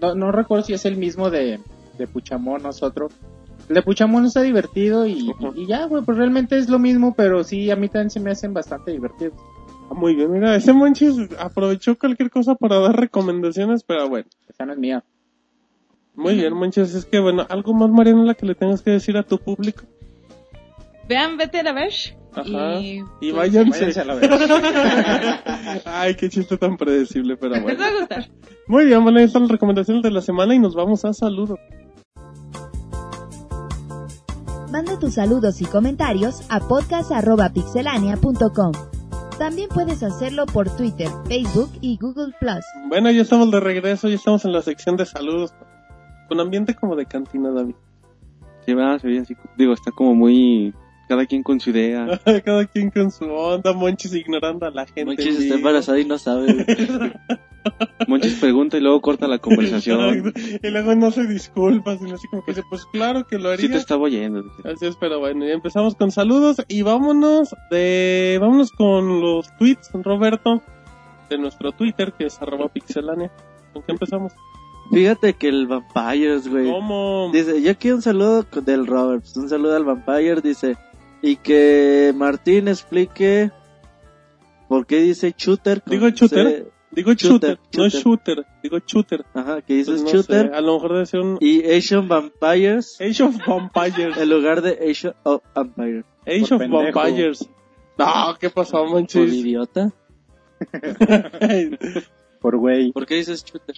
No, no recuerdo si es el mismo de, de Puchamón, nosotros. El de Puchamón está divertido y, ya, güey, pues realmente es lo mismo, pero sí, a mí también se me hacen bastante divertidos. Ah, muy bien, mira, ese Monchis aprovechó cualquier cosa para dar recomendaciones, pero bueno. Esa no es mía. Muy bien, Monchis, es que bueno, algo más, Mariana, que le tengas que decir a tu público. Vean Vete a la ver. Ajá. Y, Y pues, váyanse. váyanse a la verga. Ay, qué chiste tan predecible, pero Les bueno. va a gustar. Muy bien, bueno, ahí están las recomendaciones de la semana y nos vamos a saludos. Manda tus saludos y comentarios a podcast.pixelania.com. También puedes hacerlo por Twitter, Facebook y Google Plus. Bueno, ya estamos de regreso, ya estamos en la sección de saludos. Con ambiente como de cantina, David. Sí, va, se ve así. Digo, está como muy. Cada quien con su idea. Cada quien con su onda, Monchis ignorando a la gente. Monchis está embarazada y no sabe. Monchis pregunta y luego corta la conversación. y luego no se disculpa, sino así como que dice, pues claro que lo haría. Sí te estaba oyendo. Así es, pero bueno, ya empezamos con saludos y vámonos de, vámonos con los tweets, Roberto, de nuestro Twitter, que es arroba pixelania. ¿Con qué empezamos? Fíjate que el Vampires, güey. ¿Cómo? Dice, yo quiero un saludo del Robert. pues, Un saludo al Vampire, dice. Y que Martín explique por qué dice shooter. ¿Digo shooter? C- Digo shooter, Shooter, no shooter. shooter, digo shooter. Ajá, que dices Pues no shooter. sé, a lo mejor debe ser un Y Asian Vampires Age of Vampires. en lugar de Asian of Vampire. Age Por of pendejo. Vampires. No, ¿qué pasó, Por manches? idiota. Por güey. ¿Por qué dices shooter?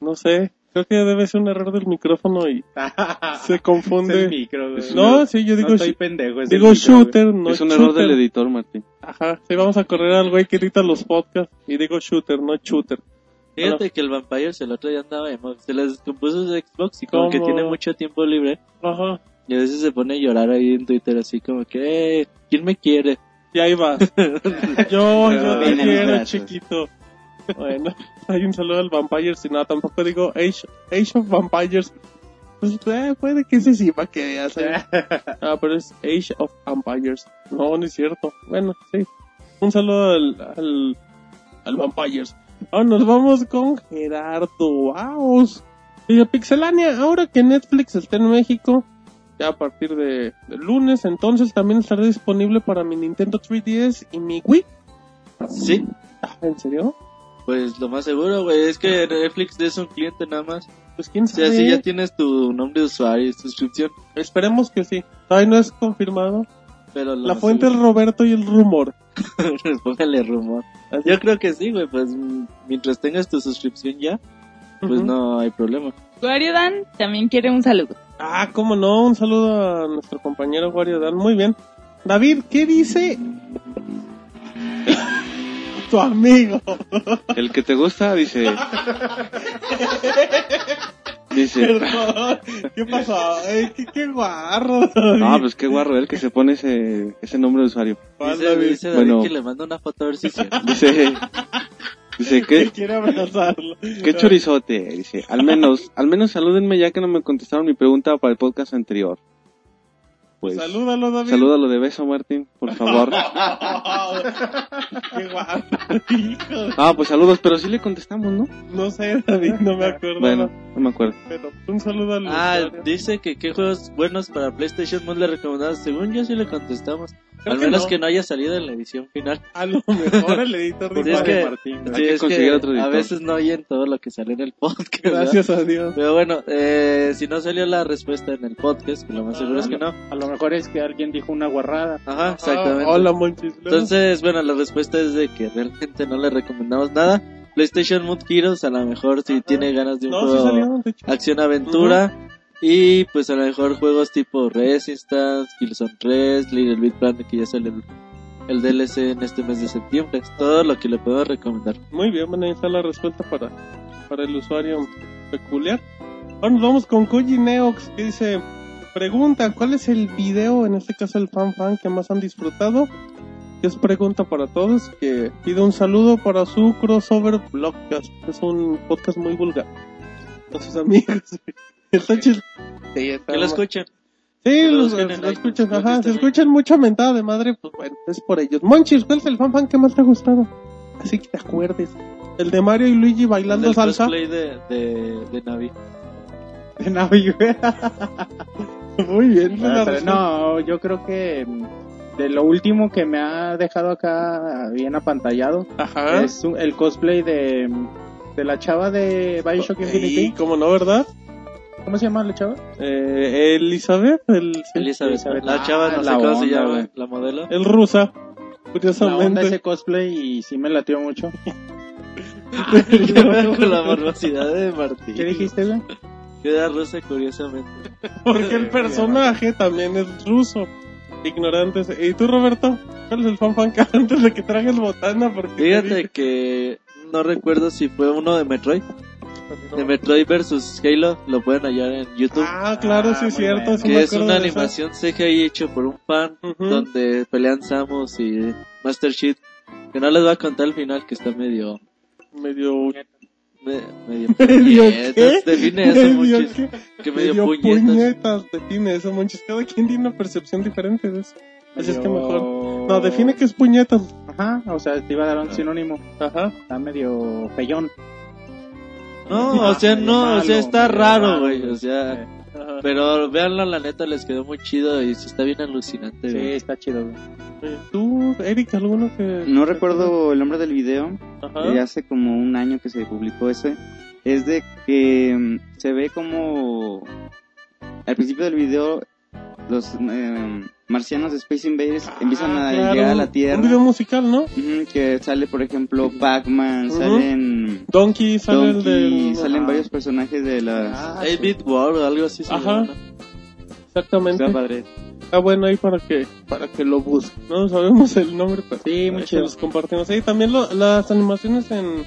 no sé, creo que debe ser un error del micrófono y se Es el confunde. micro, güey. No, sí, yo digo, no estoy pendejo. es el digo micro, güey. shooter, no es un error shooter. del editor, Martín. Ajá, sí, vamos a correr al güey que edita los podcasts y digo shooter, no shooter. Fíjate que el Vampires el otro día andaba emo. Se les descompuso su Xbox y como que ¿Cómo? tiene mucho tiempo libre. Ajá, Y a veces se pone a llorar ahí en Twitter así como que, "Eh, ¿quién me quiere? y ahí va. Yo, yo te quiero, chiquito. Bueno, hay un saludo al Vampires y nada, tampoco digo Age, Age of Vampires. Pues eh, puede que sí, para que veas. Ah, pero es Age of Vampires. No, no es cierto. Bueno, sí. Un saludo al, al, al Vampires. Ahora nos vamos con Gerardo Vaos. Dice Pixelania, ahora que Netflix está en México, ya a partir de, de lunes, entonces también estará disponible para mi Nintendo 3DS y mi Wii. Sí, Ah, ¿En serio? Pues lo más seguro, güey, es que Netflix es un cliente nada más. Pues quién O sabe. sea, si ya tienes tu nombre de usuario y suscripción. Esperemos que sí. Todavía no es confirmado. Pero lo La fuente es seguro- Roberto y el rumor. Póngale rumor. Así Yo creo que sí, güey, pues mm, mientras tengas tu suscripción ya, pues no hay problema. Wario Dan también quiere un saludo. Ah, cómo no, un saludo a nuestro compañero Wario Dan. Muy bien. David, ¿qué dice tu amigo? El que te gusta dice. Dice. Perdón, ¿qué pasó? Ay, qué, qué guarro. No, pues qué guarro, él que se pone ese, ese nombre de usuario. ¿Cuál, Dice, David? dice David Bueno. que le manda una foto a ver si cierto. Dice. Dice, Que ¿qué, quiere abrazarlo. qué chorizote? Dice, al menos, al menos salúdenme ya que no me contestaron mi pregunta para el podcast anterior. Pues, Salúdalo, David. salúdalo de beso, Martín, por favor. qué guarro, hijo. Ah, pues saludos, pero sí le contestamos, ¿no? No sé, David, no me acuerdo. Bueno, no me acuerdo. Pero un saludo al Ah, usuario. dice que qué juegos buenos para PlayStation no le recomendamos. Según yo sí le contestamos. Creo Al que menos no. que no haya salido en la edición final. A lo mejor el editor de es que- Martín. Hay Sí, que es conseguir que otro a editor. veces no oyen todo lo que sale en el podcast. ¿verdad? Gracias a Dios. Pero bueno, eh, si no salió la respuesta en el podcast, que lo más seguro es que no. A lo mejor es que alguien dijo una guarrada. Ajá, exactamente. Ah, hola, Monchis. Entonces, bueno, la respuesta es de que realmente no le recomendamos nada. PlayStation Mood Heroes, a lo mejor si Ajá. tiene ganas de un no, sí juego hecho. acción-aventura. Y pues a lo mejor juegos tipo Resistance, Killzone 3, Little Big Planet, que ya sale el, el DLC en este mes de septiembre. Es todo lo que le puedo recomendar. Muy bien, bueno, ahí está la respuesta para, para el usuario peculiar. Ahora nos vamos con Koji Neox que dice, pregunta, ¿cuál es el video, en este caso el fan fan, que más han disfrutado? Que es pregunta para todos, que pide un saludo para su crossover blogcast, que es un podcast muy vulgar. A sus amigos. Está chido. Sí, está Que lo escuchen. Sí, los, escuchan, lo que ajá, se escuchan mucha mentada de madre, pues bueno, es por ellos. Monchis, ¿cuál es el fan fan que más te ha gustado? Así que te acuerdes. El de Mario y Luigi bailando El salsa. cosplay de, de, de Navi. De Navi, güey. Muy bien, No, razón. no, yo creo que mm, de lo último que me ha dejado acá bien apantallado Ajá. es el cosplay de, de la chava de Bioshock Sí, Infinity. como no, ¿verdad? ¿Cómo se llama la chava? Eh, Elizabeth, el, sí, Elizabeth. Elizabeth. La chava, Ah, no sé la cómo se llama, la modelo. el rusa, La onda curiosamente. ese cosplay y sí me latió mucho. Con la morbosidad de Martín. ¿Qué dijiste, güey? Queda rusa, curiosamente. Porque el personaje también es ruso. Ignorantes. ¿Y tú, Roberto? ¿Cuál es el fan fan que antes de que trajes botana? Porque te Fíjate que no recuerdo si fue uno de Metroid. De Metroid versus Halo, lo pueden hallar en YouTube. Ah, claro, Ah, sí es muy cierto. sí que es una animación CGI hecho por un fan donde pelean Samus y Master Chief. Que no les voy a contar el final que está medio. Medio... me- medio. ¿Medio puñetas. qué? Define eso, ¿Medio muchis. qué? Que medio, Medio puñetas. puñetas. Define eso, Monchis. Cada quien tiene una percepción diferente de eso. Así es que mejor. No, define que es puñetas. Ajá, o sea, te iba a dar un sinónimo. Ajá. Está medio feyón. No, o sea, no, o sea, está raro, güey. O Eh, sea, Ajá. pero véanlo, la neta les quedó muy chido y está bien alucinante, Sí, güey. está chido, güey. Eh, ¿Tú, Eric, alguno que...? No recuerdo el nombre del video, Ajá. eh, hace como un año que se publicó ese. Es de que mm, se ve como al principio del video los eh, marcianos de Space Invaders empiezan Ah, a claro, llegar a la Un Tierra. video musical, ¿no? Ujú, que sale, por ejemplo, Pac-Man, salen Donkey sale el Donkey, del... salen Ajá. varios personajes de las... Ah, 8-Bit War o algo así Ajá. Exactamente. Está padre. Está bueno ahí para que para que lo busquen. No sabemos el nombre, pero Sí, los compartimos. Sí, también lo- las animaciones en,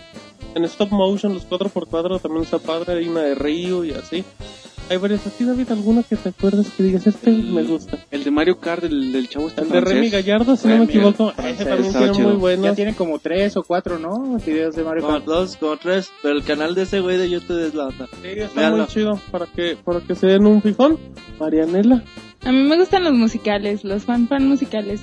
en stop motion, los 4x4 también está padre. Hay una de Río y así. Hay varias. ¿A ti, David, alguna que te acuerdas que digas, este me gusta? El de Mario Kart, el del chavo este El de Remy. Gallardo, si no me Remy, equivoco. francés, Ese también tiene muy buenos. Ya tiene como tres o cuatro, ¿no? Videos de Mario Como Kart. dos, como tres, pero el canal de ese güey de YouTube es la onda. Sí, está Véanlo. muy chido para que, para que se den un fijón. Marianela, A mí me gustan los musicales, los fan fan musicales.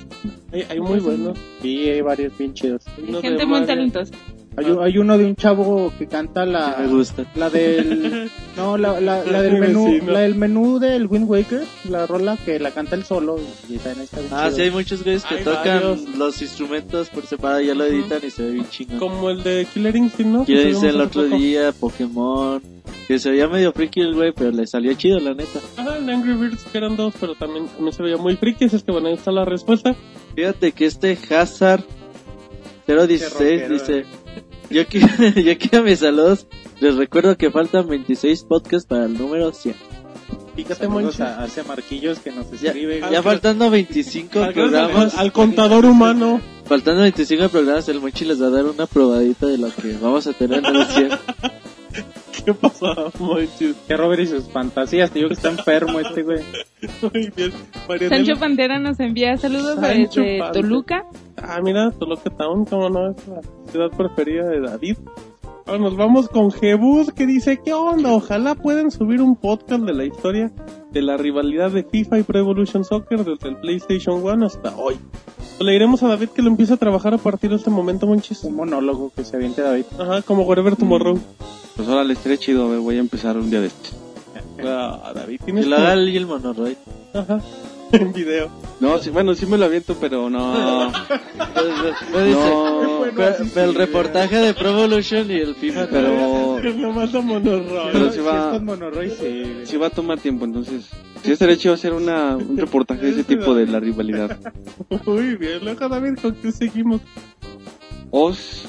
hay, hay muy buenos. Sí, hay varios bien chidos. Hay gente muy talentosa. Hay, un- hay uno de un chavo que canta la... me gusta. La del... No, la, la, la del menú, la del menú del Wind Waker, la rola que la canta él solo y está bien Ah, chido. sí, hay muchos güeyes que Hay tocan varios. los instrumentos por separado, ya lo editan y se ve bien chingón. Como el de Killer Instinct, ¿no? Dice subimos el otro poco. día Pokémon, que se veía medio friki el güey, pero le salió chido, la neta. Ajá, en Angry Birds que eran dos, pero también, también se veía muy friki, así es que bueno, ahí está la respuesta. Fíjate que este Hazard 016 rockero, dice, yo quiero, yo quiero mis saludos, les recuerdo que faltan 26 podcasts para el número 100. Fíjate, Saludos Monchi. a, hacia Marquillos que nos Ya, escribe. ya faltando 25 Al, programas, al contador humano. faltando 25 programas, el Monchi les va a dar una probadita de lo que vamos a tener en el 100. ¿Qué pasa, Monchi? Que Robert y sus fantasías, te digo que está enfermo este güey. Muy bien. Marianela. Sancho Pantera nos envía saludos Sancho desde Pantera. Toluca. Ah, mira, Toluca Town, cómo no, es la ciudad preferida de David. Ahora nos vamos con Jebus que dice, ¿qué onda? Ojalá puedan subir un podcast de la historia de la rivalidad de FIFA y Pro Evolution Soccer desde el PlayStation 1 hasta hoy. Le diremos a David que lo empiece a trabajar a partir de este momento, Monchis. Un monólogo que se aviente David. Ajá, como Wherever Tomorrow. Pues ahora le estaré chido, voy a empezar un día de este. Ah, David, Que tienes lo como- haga el Monoroid. Ajá, en video. No, sí, bueno, sí me lo aviento, pero no. Me dice, No, pero- pero el reportaje de Pro Evolution y el FIFA, pero. Pero si si va- sí va a tomar tiempo, entonces sí estaría chido hacer una, un reportaje de ese tipo de la rivalidad. Muy bien, luego David, ¿con qué seguimos? Os,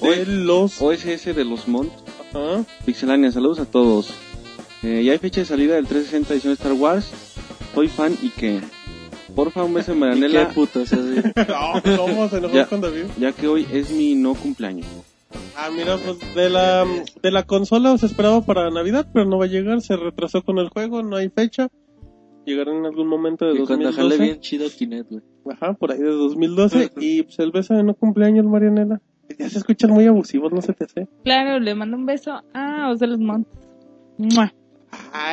De los... OSS de los Mont, Ajá. Pixelania, saludos a todos. Eh, ya hay fecha de salida del 360 edición Star Wars. Soy fan y que. Porfa, un beso en y qué Marianela, putos, así. No, ¿cómo se enojó Ya. con David? ya que hoy es mi no cumpleaños. Ah, mira, pues de la, de la consola se esperaba para Navidad, pero no va a llegar, se retrasó con el juego, no hay fecha. Llegará en algún momento de Y cuando 2012. jale bien chido Kinect, güey. Ajá, por ahí de 2012. y pues el beso de no cumpleaños, Marianela. Ya se escuchan muy abusivos, no se te hace. Claro, le mando un beso. Os de los montes. ¡Mua!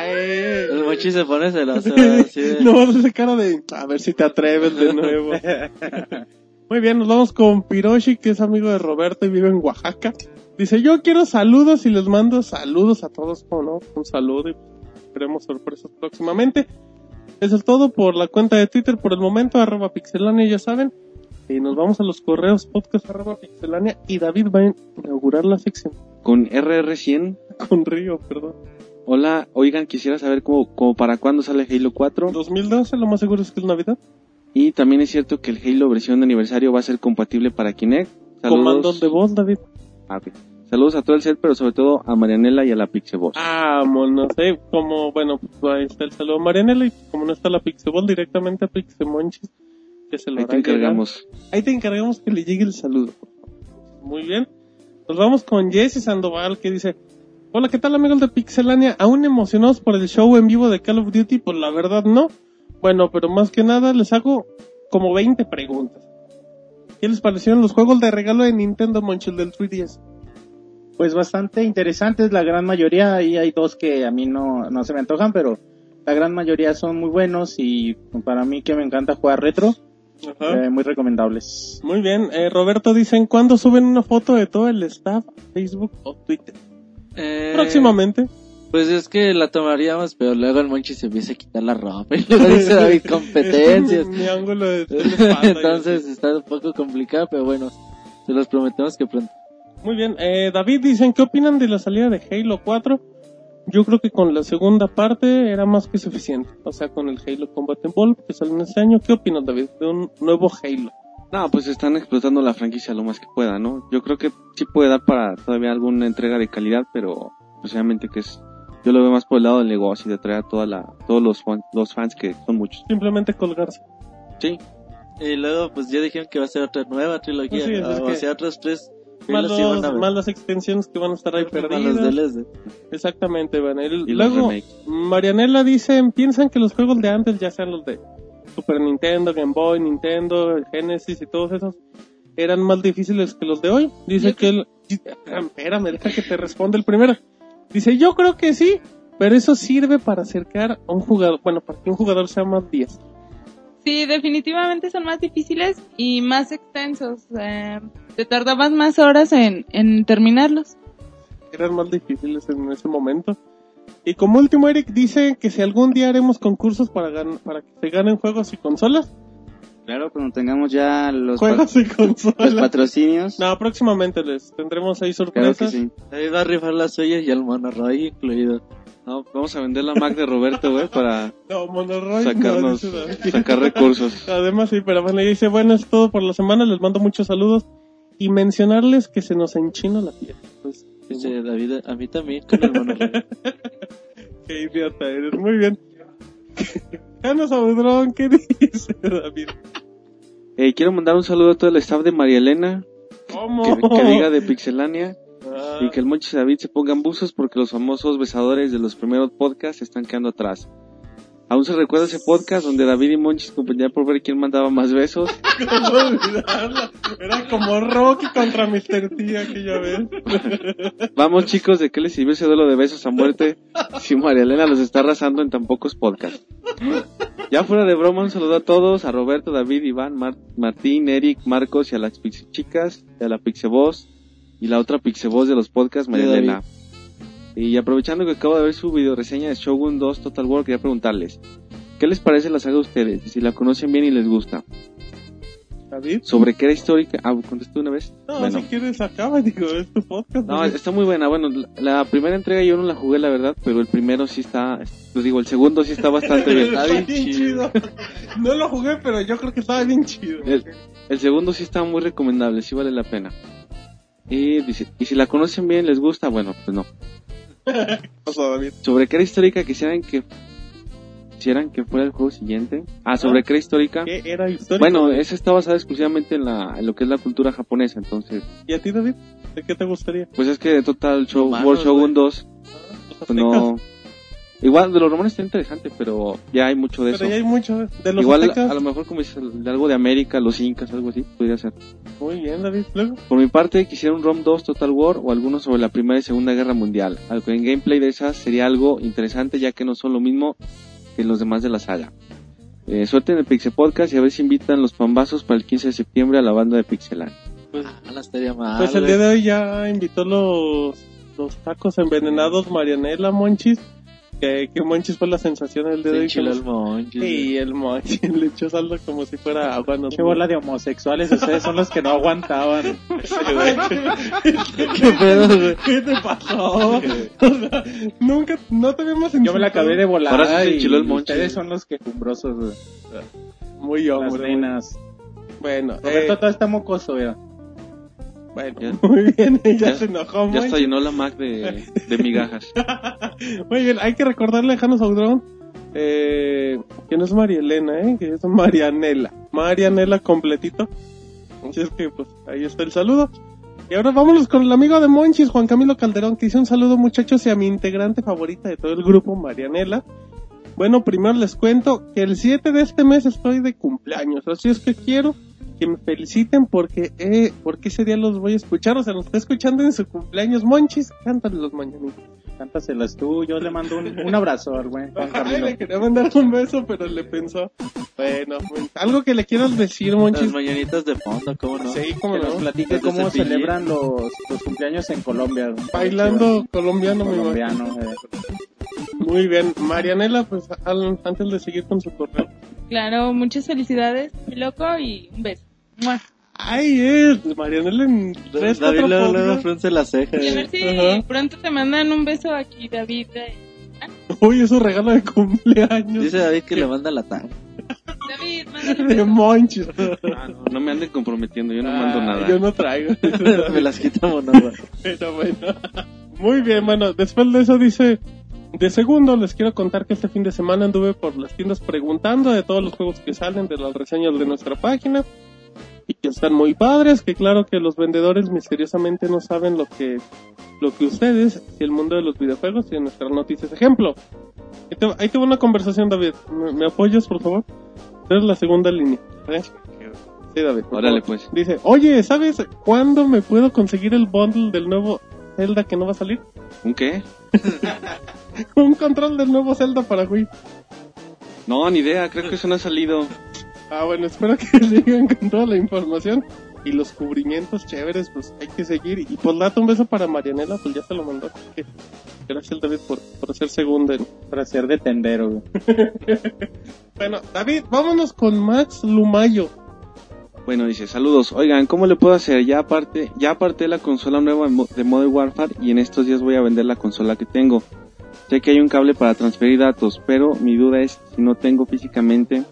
El mochi se pone celoso, güey, así de... no a hacer cara de a ver si te atreves de nuevo. Muy bien, nos vamos con Piroshi, que es amigo de Roberto y vive en Oaxaca. Dice, yo quiero saludos y les mando saludos a todos, ¿cómo no? Un saludo y esperemos sorpresas próximamente. Eso es todo por la cuenta de Twitter por el momento, arroba pixelania, ya saben. Y nos vamos a los correos podcast arroba pixelania y David va a inaugurar la sección Con RR100. con Río, perdón. Hola, oigan, quisiera saber cómo, cómo para cuándo sale Halo 4. 2012, lo más seguro es que es Navidad. Y también es cierto que el Halo versión de aniversario va a ser compatible para Kinect. Comando de voz, David. Ah. Saludos a todo el set, pero sobre todo a Marianela y a la Pixeboss. Ah, no sé, como, bueno, pues ahí está el saludo a Marianela y como no está la Pixeball directamente a Pixemonchis, que se lo Ahí te encargamos. llegar. Ahí te encargamos que le llegue el saludo. Muy bien. Nos vamos con Jesse Sandoval que dice, hola, ¿qué tal amigos de Pixelania? ¿Aún emocionados por el show en vivo de Call of Duty? Pues la verdad no. Bueno, pero más que nada les hago como 20 preguntas. ¿Qué les parecieron los juegos de regalo de Nintendo Monchil del 3DS? Pues bastante interesantes, la gran mayoría, ahí hay dos que a mí no, no se me antojan, pero la gran mayoría son muy buenos y para mí que me encanta jugar retro, Ajá. eh, muy recomendables. Muy bien, eh, Roberto dicen, ¿cuándo suben una foto de todo el staff a Facebook o Twitter? Eh, Próximamente. Pues es que la tomaríamos, pero luego el Monchi se empieza a quitar la ropa y luego dice David competencias. Mi, ángulo de, Entonces está un poco complicado, pero bueno, se los prometemos que pronto. Muy bien, eh, David dicen, ¿qué opinan de la salida de Halo 4? Yo creo que con la segunda parte era más que suficiente. O sea, con el Halo Combat Evolved que salió en este año. ¿Qué opinas, David, de un nuevo Halo? No, pues están explotando la franquicia lo más que pueda, ¿no? Yo creo que sí puede dar para todavía alguna entrega de calidad, pero pues obviamente que es... Yo lo veo más por el lado del negocio y de traer a toda la, todos los, fan- los fans que son muchos. Simplemente colgarse. Sí, Y luego, pues ya dijeron que va a ser otra nueva trilogía, Pues sí, es o que- sea, otros tres. Más, los- más las extensiones que van a estar ahí los perdidas. Exactamente, van a ir. y Luego. Marianela dice, piensan que los juegos de antes, ya sean los de Super Nintendo, Game Boy, Nintendo, Genesis y todos esos, eran más difíciles que los de hoy. Dice Yo que el... Espérame, deja que te responda el primero. Dice, yo creo que sí, pero eso sirve para acercar a un jugador, bueno, para que un jugador sea más 10. Sí, definitivamente son más difíciles y más extensos. Eh, te tardabas más horas en, en terminarlos. Eran más difíciles en ese momento. Y como último, Eric dice que si algún día haremos concursos para, gan- para que se ganen juegos y consolas, Claro, cuando tengamos ya los, pa- juegos y los patrocinios. No, próximamente les tendremos ahí Claro sorpresas. que sí. David va a rifar las suyas y el monorroy incluido. no, vamos a vender la Mac de Roberto, güey, para No, Monoroy. sacarnos, no, sacar recursos. Además, sí, pero bueno, y dice, bueno, es todo por la semana, les mando muchos saludos y mencionarles que se nos enchina la piel. Pues, Dice David, a mí también con el monorroy. qué idiota eres, muy bien. Ana Saudrón, ¿qué dice David? Eh, quiero mandar un saludo a todo el staff de María Elena, ¿Cómo? que, que diga de Pixelania, Ah, y que el Monchis y David se pongan buzos porque los famosos besadores de los primeros podcasts están quedando atrás. Aún se recuerda ese podcast donde David y Monchis competían por ver quién mandaba más besos. ¿cómo olvidarla? Era como Rocky contra Mr. T aquella vez. Vamos chicos, ¿de qué les sirvió ese duelo de besos a muerte si María Elena los está arrasando en tan pocos podcasts? Ya fuera de broma, un saludo a todos, a Roberto, David, Iván, Mar- Martín, Eric, Marcos y a las Pixie Chicas, y a la Pixeboss y la otra Pixeboss de los podcasts, María. Elena. Y aprovechando que acabo de ver su video reseña de Shogun 2 Total War, quería preguntarles, ¿qué les parece la saga a ustedes? Si la conocen bien y les gusta. David. ¿Sobre qué era histórica? Ah, contesté una vez. No, Bueno. si quieres acaba, digo, es tu podcast. No, está muy buena. Bueno, la, la primera entrega yo no la jugué, la verdad, pero el primero sí está, pues digo, el segundo sí está bastante bien. Está bien chido. No lo jugué, pero yo creo que estaba bien chido. El, el segundo sí está muy recomendable, sí vale la pena. Y dice, y si la conocen bien, les gusta, bueno, pues no. ¿Qué? Sobre qué era histórica quisieran que quisieran que fuera el juego siguiente. Ah, sobre Crea Histórica. ¿Qué era histórico? Bueno, ese está basado exclusivamente en, la, en lo que es la cultura japonesa, entonces, ¿Y a ti, David? ¿De qué te gustaría? pues es que Total Show, World Shogun güey. 2, Los pues no... Igual, de los romanos está interesante, pero ya hay mucho de Pero eso. ya hay mucho de los Igual, aztecas. a lo mejor como dices, de algo de América, los incas, algo así, podría ser. Muy bien, David. Luego. Por mi parte, quisiera un ROM 2 Total War o alguno sobre la Primera y Segunda Guerra Mundial. Algo en gameplay de esas sería algo interesante ya que no son lo mismo que los demás de la saga. Eh, suerte en el Pixel Podcast y a ver si invitan los pambazos para el 15 de septiembre a la banda de Pixelan. Pues, Ah, no estaría mal. pues el día de hoy ya invitó los, los tacos envenenados Marianela Monchis. Que, que Monchis fue la sensación el día de Se que el monchis. Sí, el Monchis le echó saldo como si fuera agua. No Qué bola de homosexuales, ustedes son los que no aguantaban. ¿Qué pedo, güey? ¿Qué te pasó? O sea, nunca, no te habíamos Yo me la acabé de volar Ahora sí y el monchis. ustedes son los quejumbrosos, güey. Muy las hombre. nenas. Bueno, Roberto eh, todo está mocoso, mira. Bueno, Ya. muy bien, ya, Ya- se enojó. Ya está llenó la Mac de, de migajas. Muy bien, hay que recordarle a Janos Audrón eh, que no es María Elena, eh, que es Marianela. Marianela completito. Así es que, pues, ahí está el saludo. Y ahora vámonos con el amigo de Monchis, Juan Camilo Calderón, que dice un saludo muchachos y a mi integrante favorita de todo el grupo, Marianela. Bueno, primero les cuento que el 7 de este mes estoy de cumpleaños, así es que quiero que me feliciten porque eh, porque ese día los voy a escuchar, o sea, nos está escuchando en su cumpleaños, Monchis, cántale los mañanitos. Cántaselas tú, yo le mando un, un abrazo al buen Juan Ay, le quería mandar un beso, pero le pensó. Bueno, bueno, algo que le quieras decir, Las Monchis. mañanitas de fondo, ¿cómo no? Sí, cómo Que nos no. platique cómo Cepillín. celebran los, los cumpleaños en Colombia. güey. Bailando colombiano, mi colombiano. eh. Muy bien. Marianela, pues al- antes de seguir con su correo. Claro, muchas felicidades, mi loco, y un beso. ¡Mua! Ay, es Marianela en tres, David cuatro luego, luego podcasts. frunce la ceja. Y a güey. ver si Ajá. pronto te mandan un beso aquí, David. eh. Uy, es su regalo de cumpleaños. Dice David que le manda la tanga. David, mándale De Monchis. Ah, no, no me anden comprometiendo, yo no Ah, mando nada. Yo no traigo. Me las quitamos, no, güey. Pero bueno. Muy bien, bueno, después de eso dice, de segundo les quiero contar que este fin de semana anduve por las tiendas preguntando de todos los juegos que salen de las reseñas de nuestra página y que están muy padres, que claro que los vendedores misteriosamente no saben lo que lo que ustedes y el mundo de los videojuegos y de nuestras noticias. Ejemplo, ahí te, ahí te va una conversación, David. ¿Me, me apoyas, por favor? Eres la segunda línea. ¿eh? Sí, David. Órale, favor. pues. Dice, oye, ¿sabes cuándo me puedo conseguir el bundle del nuevo Zelda que no va a salir? ¿Un qué? Un control del nuevo Zelda para Wii. No, ni idea, creo que eso no ha salido. Ah, bueno, espero que sigan con toda la información y los cubrimientos chéveres, pues hay que seguir. Y por dato, un beso para Marianela, pues ya te lo mandó. Gracias, David, por, por ser segunda. en- Para ser de tendero, güey. Bueno, David, vámonos con Max Lumayo. Bueno, dice, saludos. Oigan, ¿cómo le puedo hacer? Ya aparte, ya aparté la consola nueva de Modern Warfare y en estos días voy a vender la consola que tengo. Sé que hay un cable para transferir datos, pero mi duda es si no tengo físicamente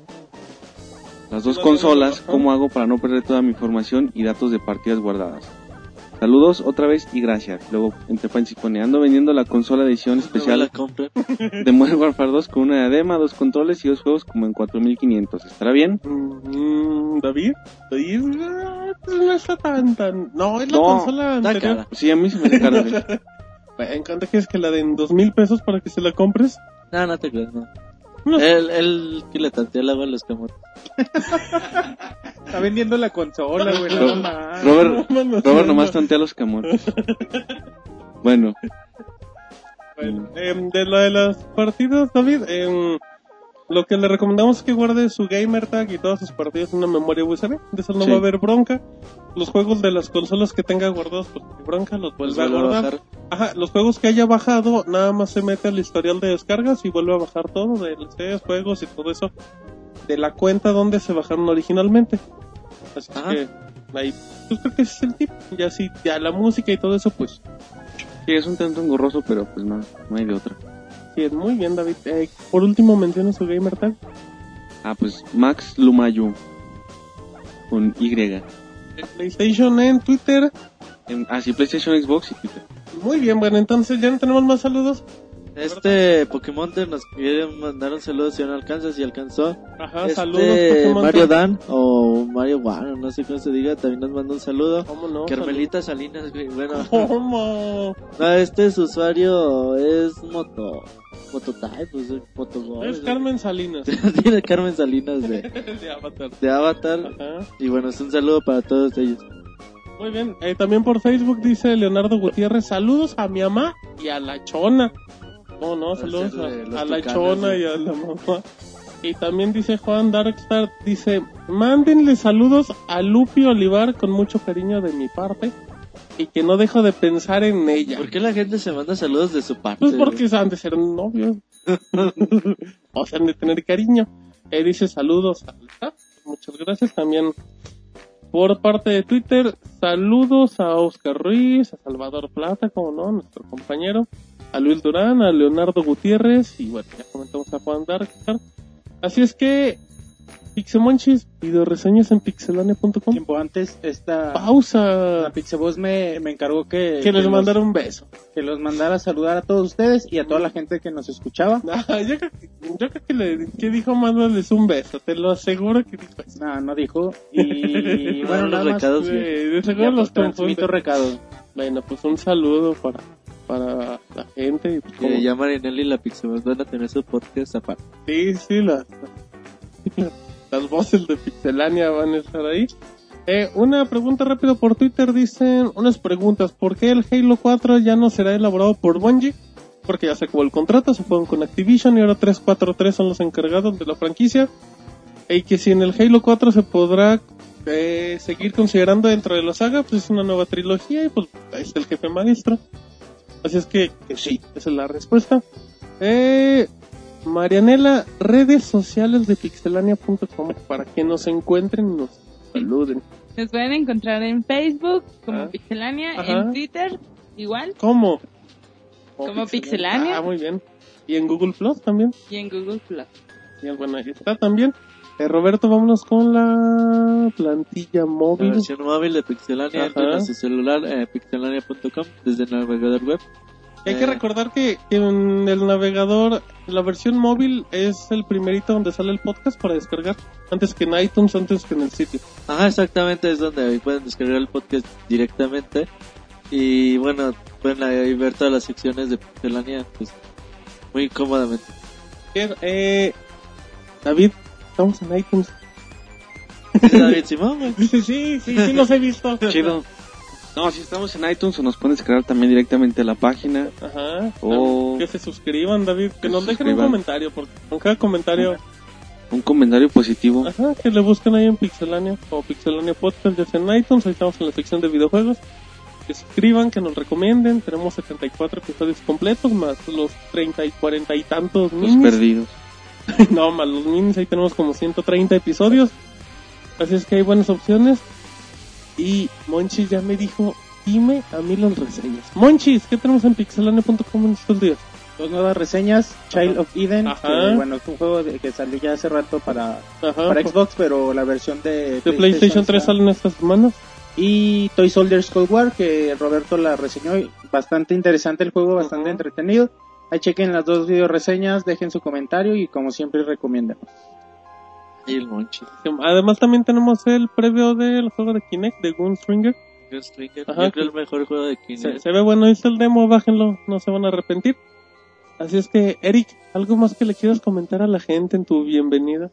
las dos consolas. ¿cómo hago para no perder toda mi información y datos de partidas guardadas? Saludos otra vez y gracias. Luego, entre paréntesis pone, ando vendiendo la consola de edición especial de Modern Warfare 2 con una diadema, dos controles y dos juegos como en 4500. ¿Estará bien? Mm, David, David, no está tan, tan. No, es la No, consola anterior. cara. Sí, a mí se me hace Bueno, ¿cuánto quieres que la den? ¿Dos mil pesos para que se la compres? No, no te creas, no. No. Él, él que le tanteó el agua a los camotes. Está vendiendo la consola, güey. Ro- No más. Robert, No, no, Robert no. nomás tantea los camotes. Bueno, Bueno, em, de lo de las partidas, David, em, lo que le recomendamos es que guarde su gamer tag y todas sus partidas en una memoria USB. De eso no Sí. va a haber bronca. Los juegos de las consolas que tenga guardados, pues bronca, los vuelve a guardar. bajar. Ajá, los juegos que haya bajado, nada más se mete al historial de descargas y vuelve a bajar todo, DLCs, juegos y todo eso, de la cuenta donde se bajaron originalmente. Así Ajá. que, ahí, pues creo que ese es el tip. Ya si ya la música y todo eso, pues sí, es un tanto engorroso, pero pues no, no hay de otra. Muy bien, David. Eh, por último, menciona su gamer tag. Ah, pues Max Lumayu. Con Y. PlayStation, en Twitter. En, ah, sí, PlayStation, Xbox y Twitter. Muy bien, bueno, entonces ya no tenemos más saludos. Este Pokémon nos quiere mandar un saludo si no alcanza, si alcanzó. Ajá, este saludos, Pokémon. Mario Dan o Mario One, no sé cómo se diga, también nos manda un saludo. ¿Cómo no? Carmelita Salinas, güey, bueno. ¿Cómo? No, este es usuario es Moto Mototype, pues es Moto Es Carmen Salinas. Tiene Carmen Salinas de, de Avatar. de Avatar. Ajá. Y bueno, es un saludo para todos ellos. Muy bien. Eh, también por Facebook dice Leonardo Gutiérrez, saludos a mi mamá y a la chona. No, no, saludos a, a la chona y a la mamá. Y también dice Juan Darkstar, dice, mándenle saludos a Lupi Olivar con mucho cariño de mi parte y que no dejo de pensar en ella. ¿Por qué la gente se manda saludos de su parte? Pues porque han de ser novios. o sea, han de tener cariño. Eh, dice saludos a. Muchas gracias. También por parte de Twitter, saludos a Oscar Ruiz, a Salvador Plata, como no, nuestro compañero, a Luis Durán, a Leonardo Gutiérrez y bueno, ya comentamos a Juan Darkstar. Así es que, Pixemonchis, video reseñas en pixelania.com. Tiempo antes, esta Pausa. la Pixeboss me, me encargó que, Que les los- mandara un beso. que los mandara a saludar a todos ustedes y a toda la gente que nos escuchaba. Ah, yo creo que, yo creo que, le, que dijo mándales un beso, te lo aseguro que dijo eso. No, no dijo. Y No, bueno, los nada más. recados, de Ya, seguro pues, los recados. Bueno, pues un saludo para, para la gente. y pues, como- ya Marinelli y la Pixabot van a tener su podcast aparte. Sí, sí, las, las voces de Pixelania van a estar ahí. Eh, una pregunta rápido por Twitter, dicen unas preguntas. ¿Por qué el Halo 4 ya no será elaborado por Bungie? Porque ya se acabó el contrato, se fueron con Activision y ahora 343 son los encargados de la franquicia. Y que si en el Halo 4 se podrá eh, seguir considerando dentro de la saga, pues es una nueva trilogía y pues ahí está el jefe maestro. Así es que, que sí, esa es la respuesta. Eh, Marianela, redes sociales de pixelania.com para que nos encuentren y nos saluden. Nos pueden encontrar en Facebook como Ah. Pixelania, Ajá. en Twitter igual ¿Cómo? Como Pixelania. Ah, muy bien. Y en Google Plus también. y en Google Plus. Y bueno, ahí está también. Eh, Roberto, vámonos con la plantilla La móvil. versión móvil de Pixelania, Ajá. entren a su celular, eh, pixelania.com, desde el navegador web. Hay que Eh. recordar que en el navegador, la versión móvil es el primerito donde sale el podcast para descargar. Antes que en iTunes, antes que en el sitio. Ajá, exactamente, es donde ahí pueden descargar el podcast directamente. Y bueno, pueden ahí ver todas las secciones de Pixelania, pues, muy cómodamente. Bien, Eh, David, estamos en iTunes. David Simón, güey. Dice, sí, sí, sí los he visto. Chido. No, si estamos en iTunes o nos pueden descargar también directamente a la página. Ajá. O- Que se suscriban, David. Que Que nos dejen un comentario, porque con cada comentario, Un comentario positivo. ajá, que le busquen ahí en Pixelania o Pixelania Podcast, ya sea en iTunes, ahí estamos en la sección de videojuegos. Que suscriban, que nos recomienden. Tenemos 74 episodios completos, más los 30 y 40 y tantos Los minis. perdidos. no, más los minis, ahí tenemos como 130 episodios. Así es que hay buenas opciones. Y Monchis ya me dijo, dime a mí las reseñas. Monchis, ¿qué tenemos en pixelane.com en estos días? Dos nuevas reseñas, Child of Eden, Ajá. que, bueno, es un juego de- que salió ya hace rato para, Ajá. para Xbox, pero la versión de, de PlayStation 3 está- salen estas semanas. Y Toy Soldiers Cold War, que Roberto la reseñó, bastante interesante el juego, bastante entretenido. Ahí chequen las dos video reseñas, dejen su comentario y como siempre recomienden. Y. Además también tenemos el previo del juego de Kinect de Gunstringer. Stringer. Ajá. Yo creo el mejor juego de Kinect. se ve bueno, está el demo, bájenlo, no se van a arrepentir. Así es que, Eric, ¿algo más que le quieras comentar a la gente en tu bienvenida?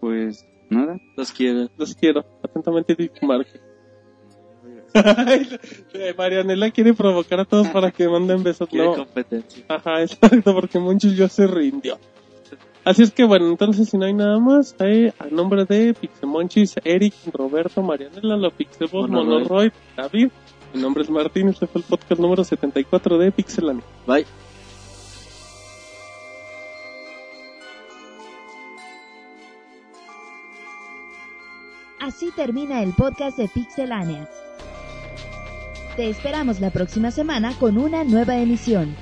Pues nada. Los quiero. Los quiero. Atentamente, Eric Márquez. Marianela quiere provocar a todos para que manden besos. Quiere No, competencia. ajá, exacto, porque muchos ya se rindió. Así es que bueno, entonces si no hay nada más, eh, a nombre de Pixemonchis, Eric, Roberto, Marianela, la Pixebot. Monoroid, David, mi nombre es Martín, este fue el podcast número 74 de Pixelania. Bye. Así termina el podcast de Pixelania. Te esperamos la próxima semana con una nueva emisión.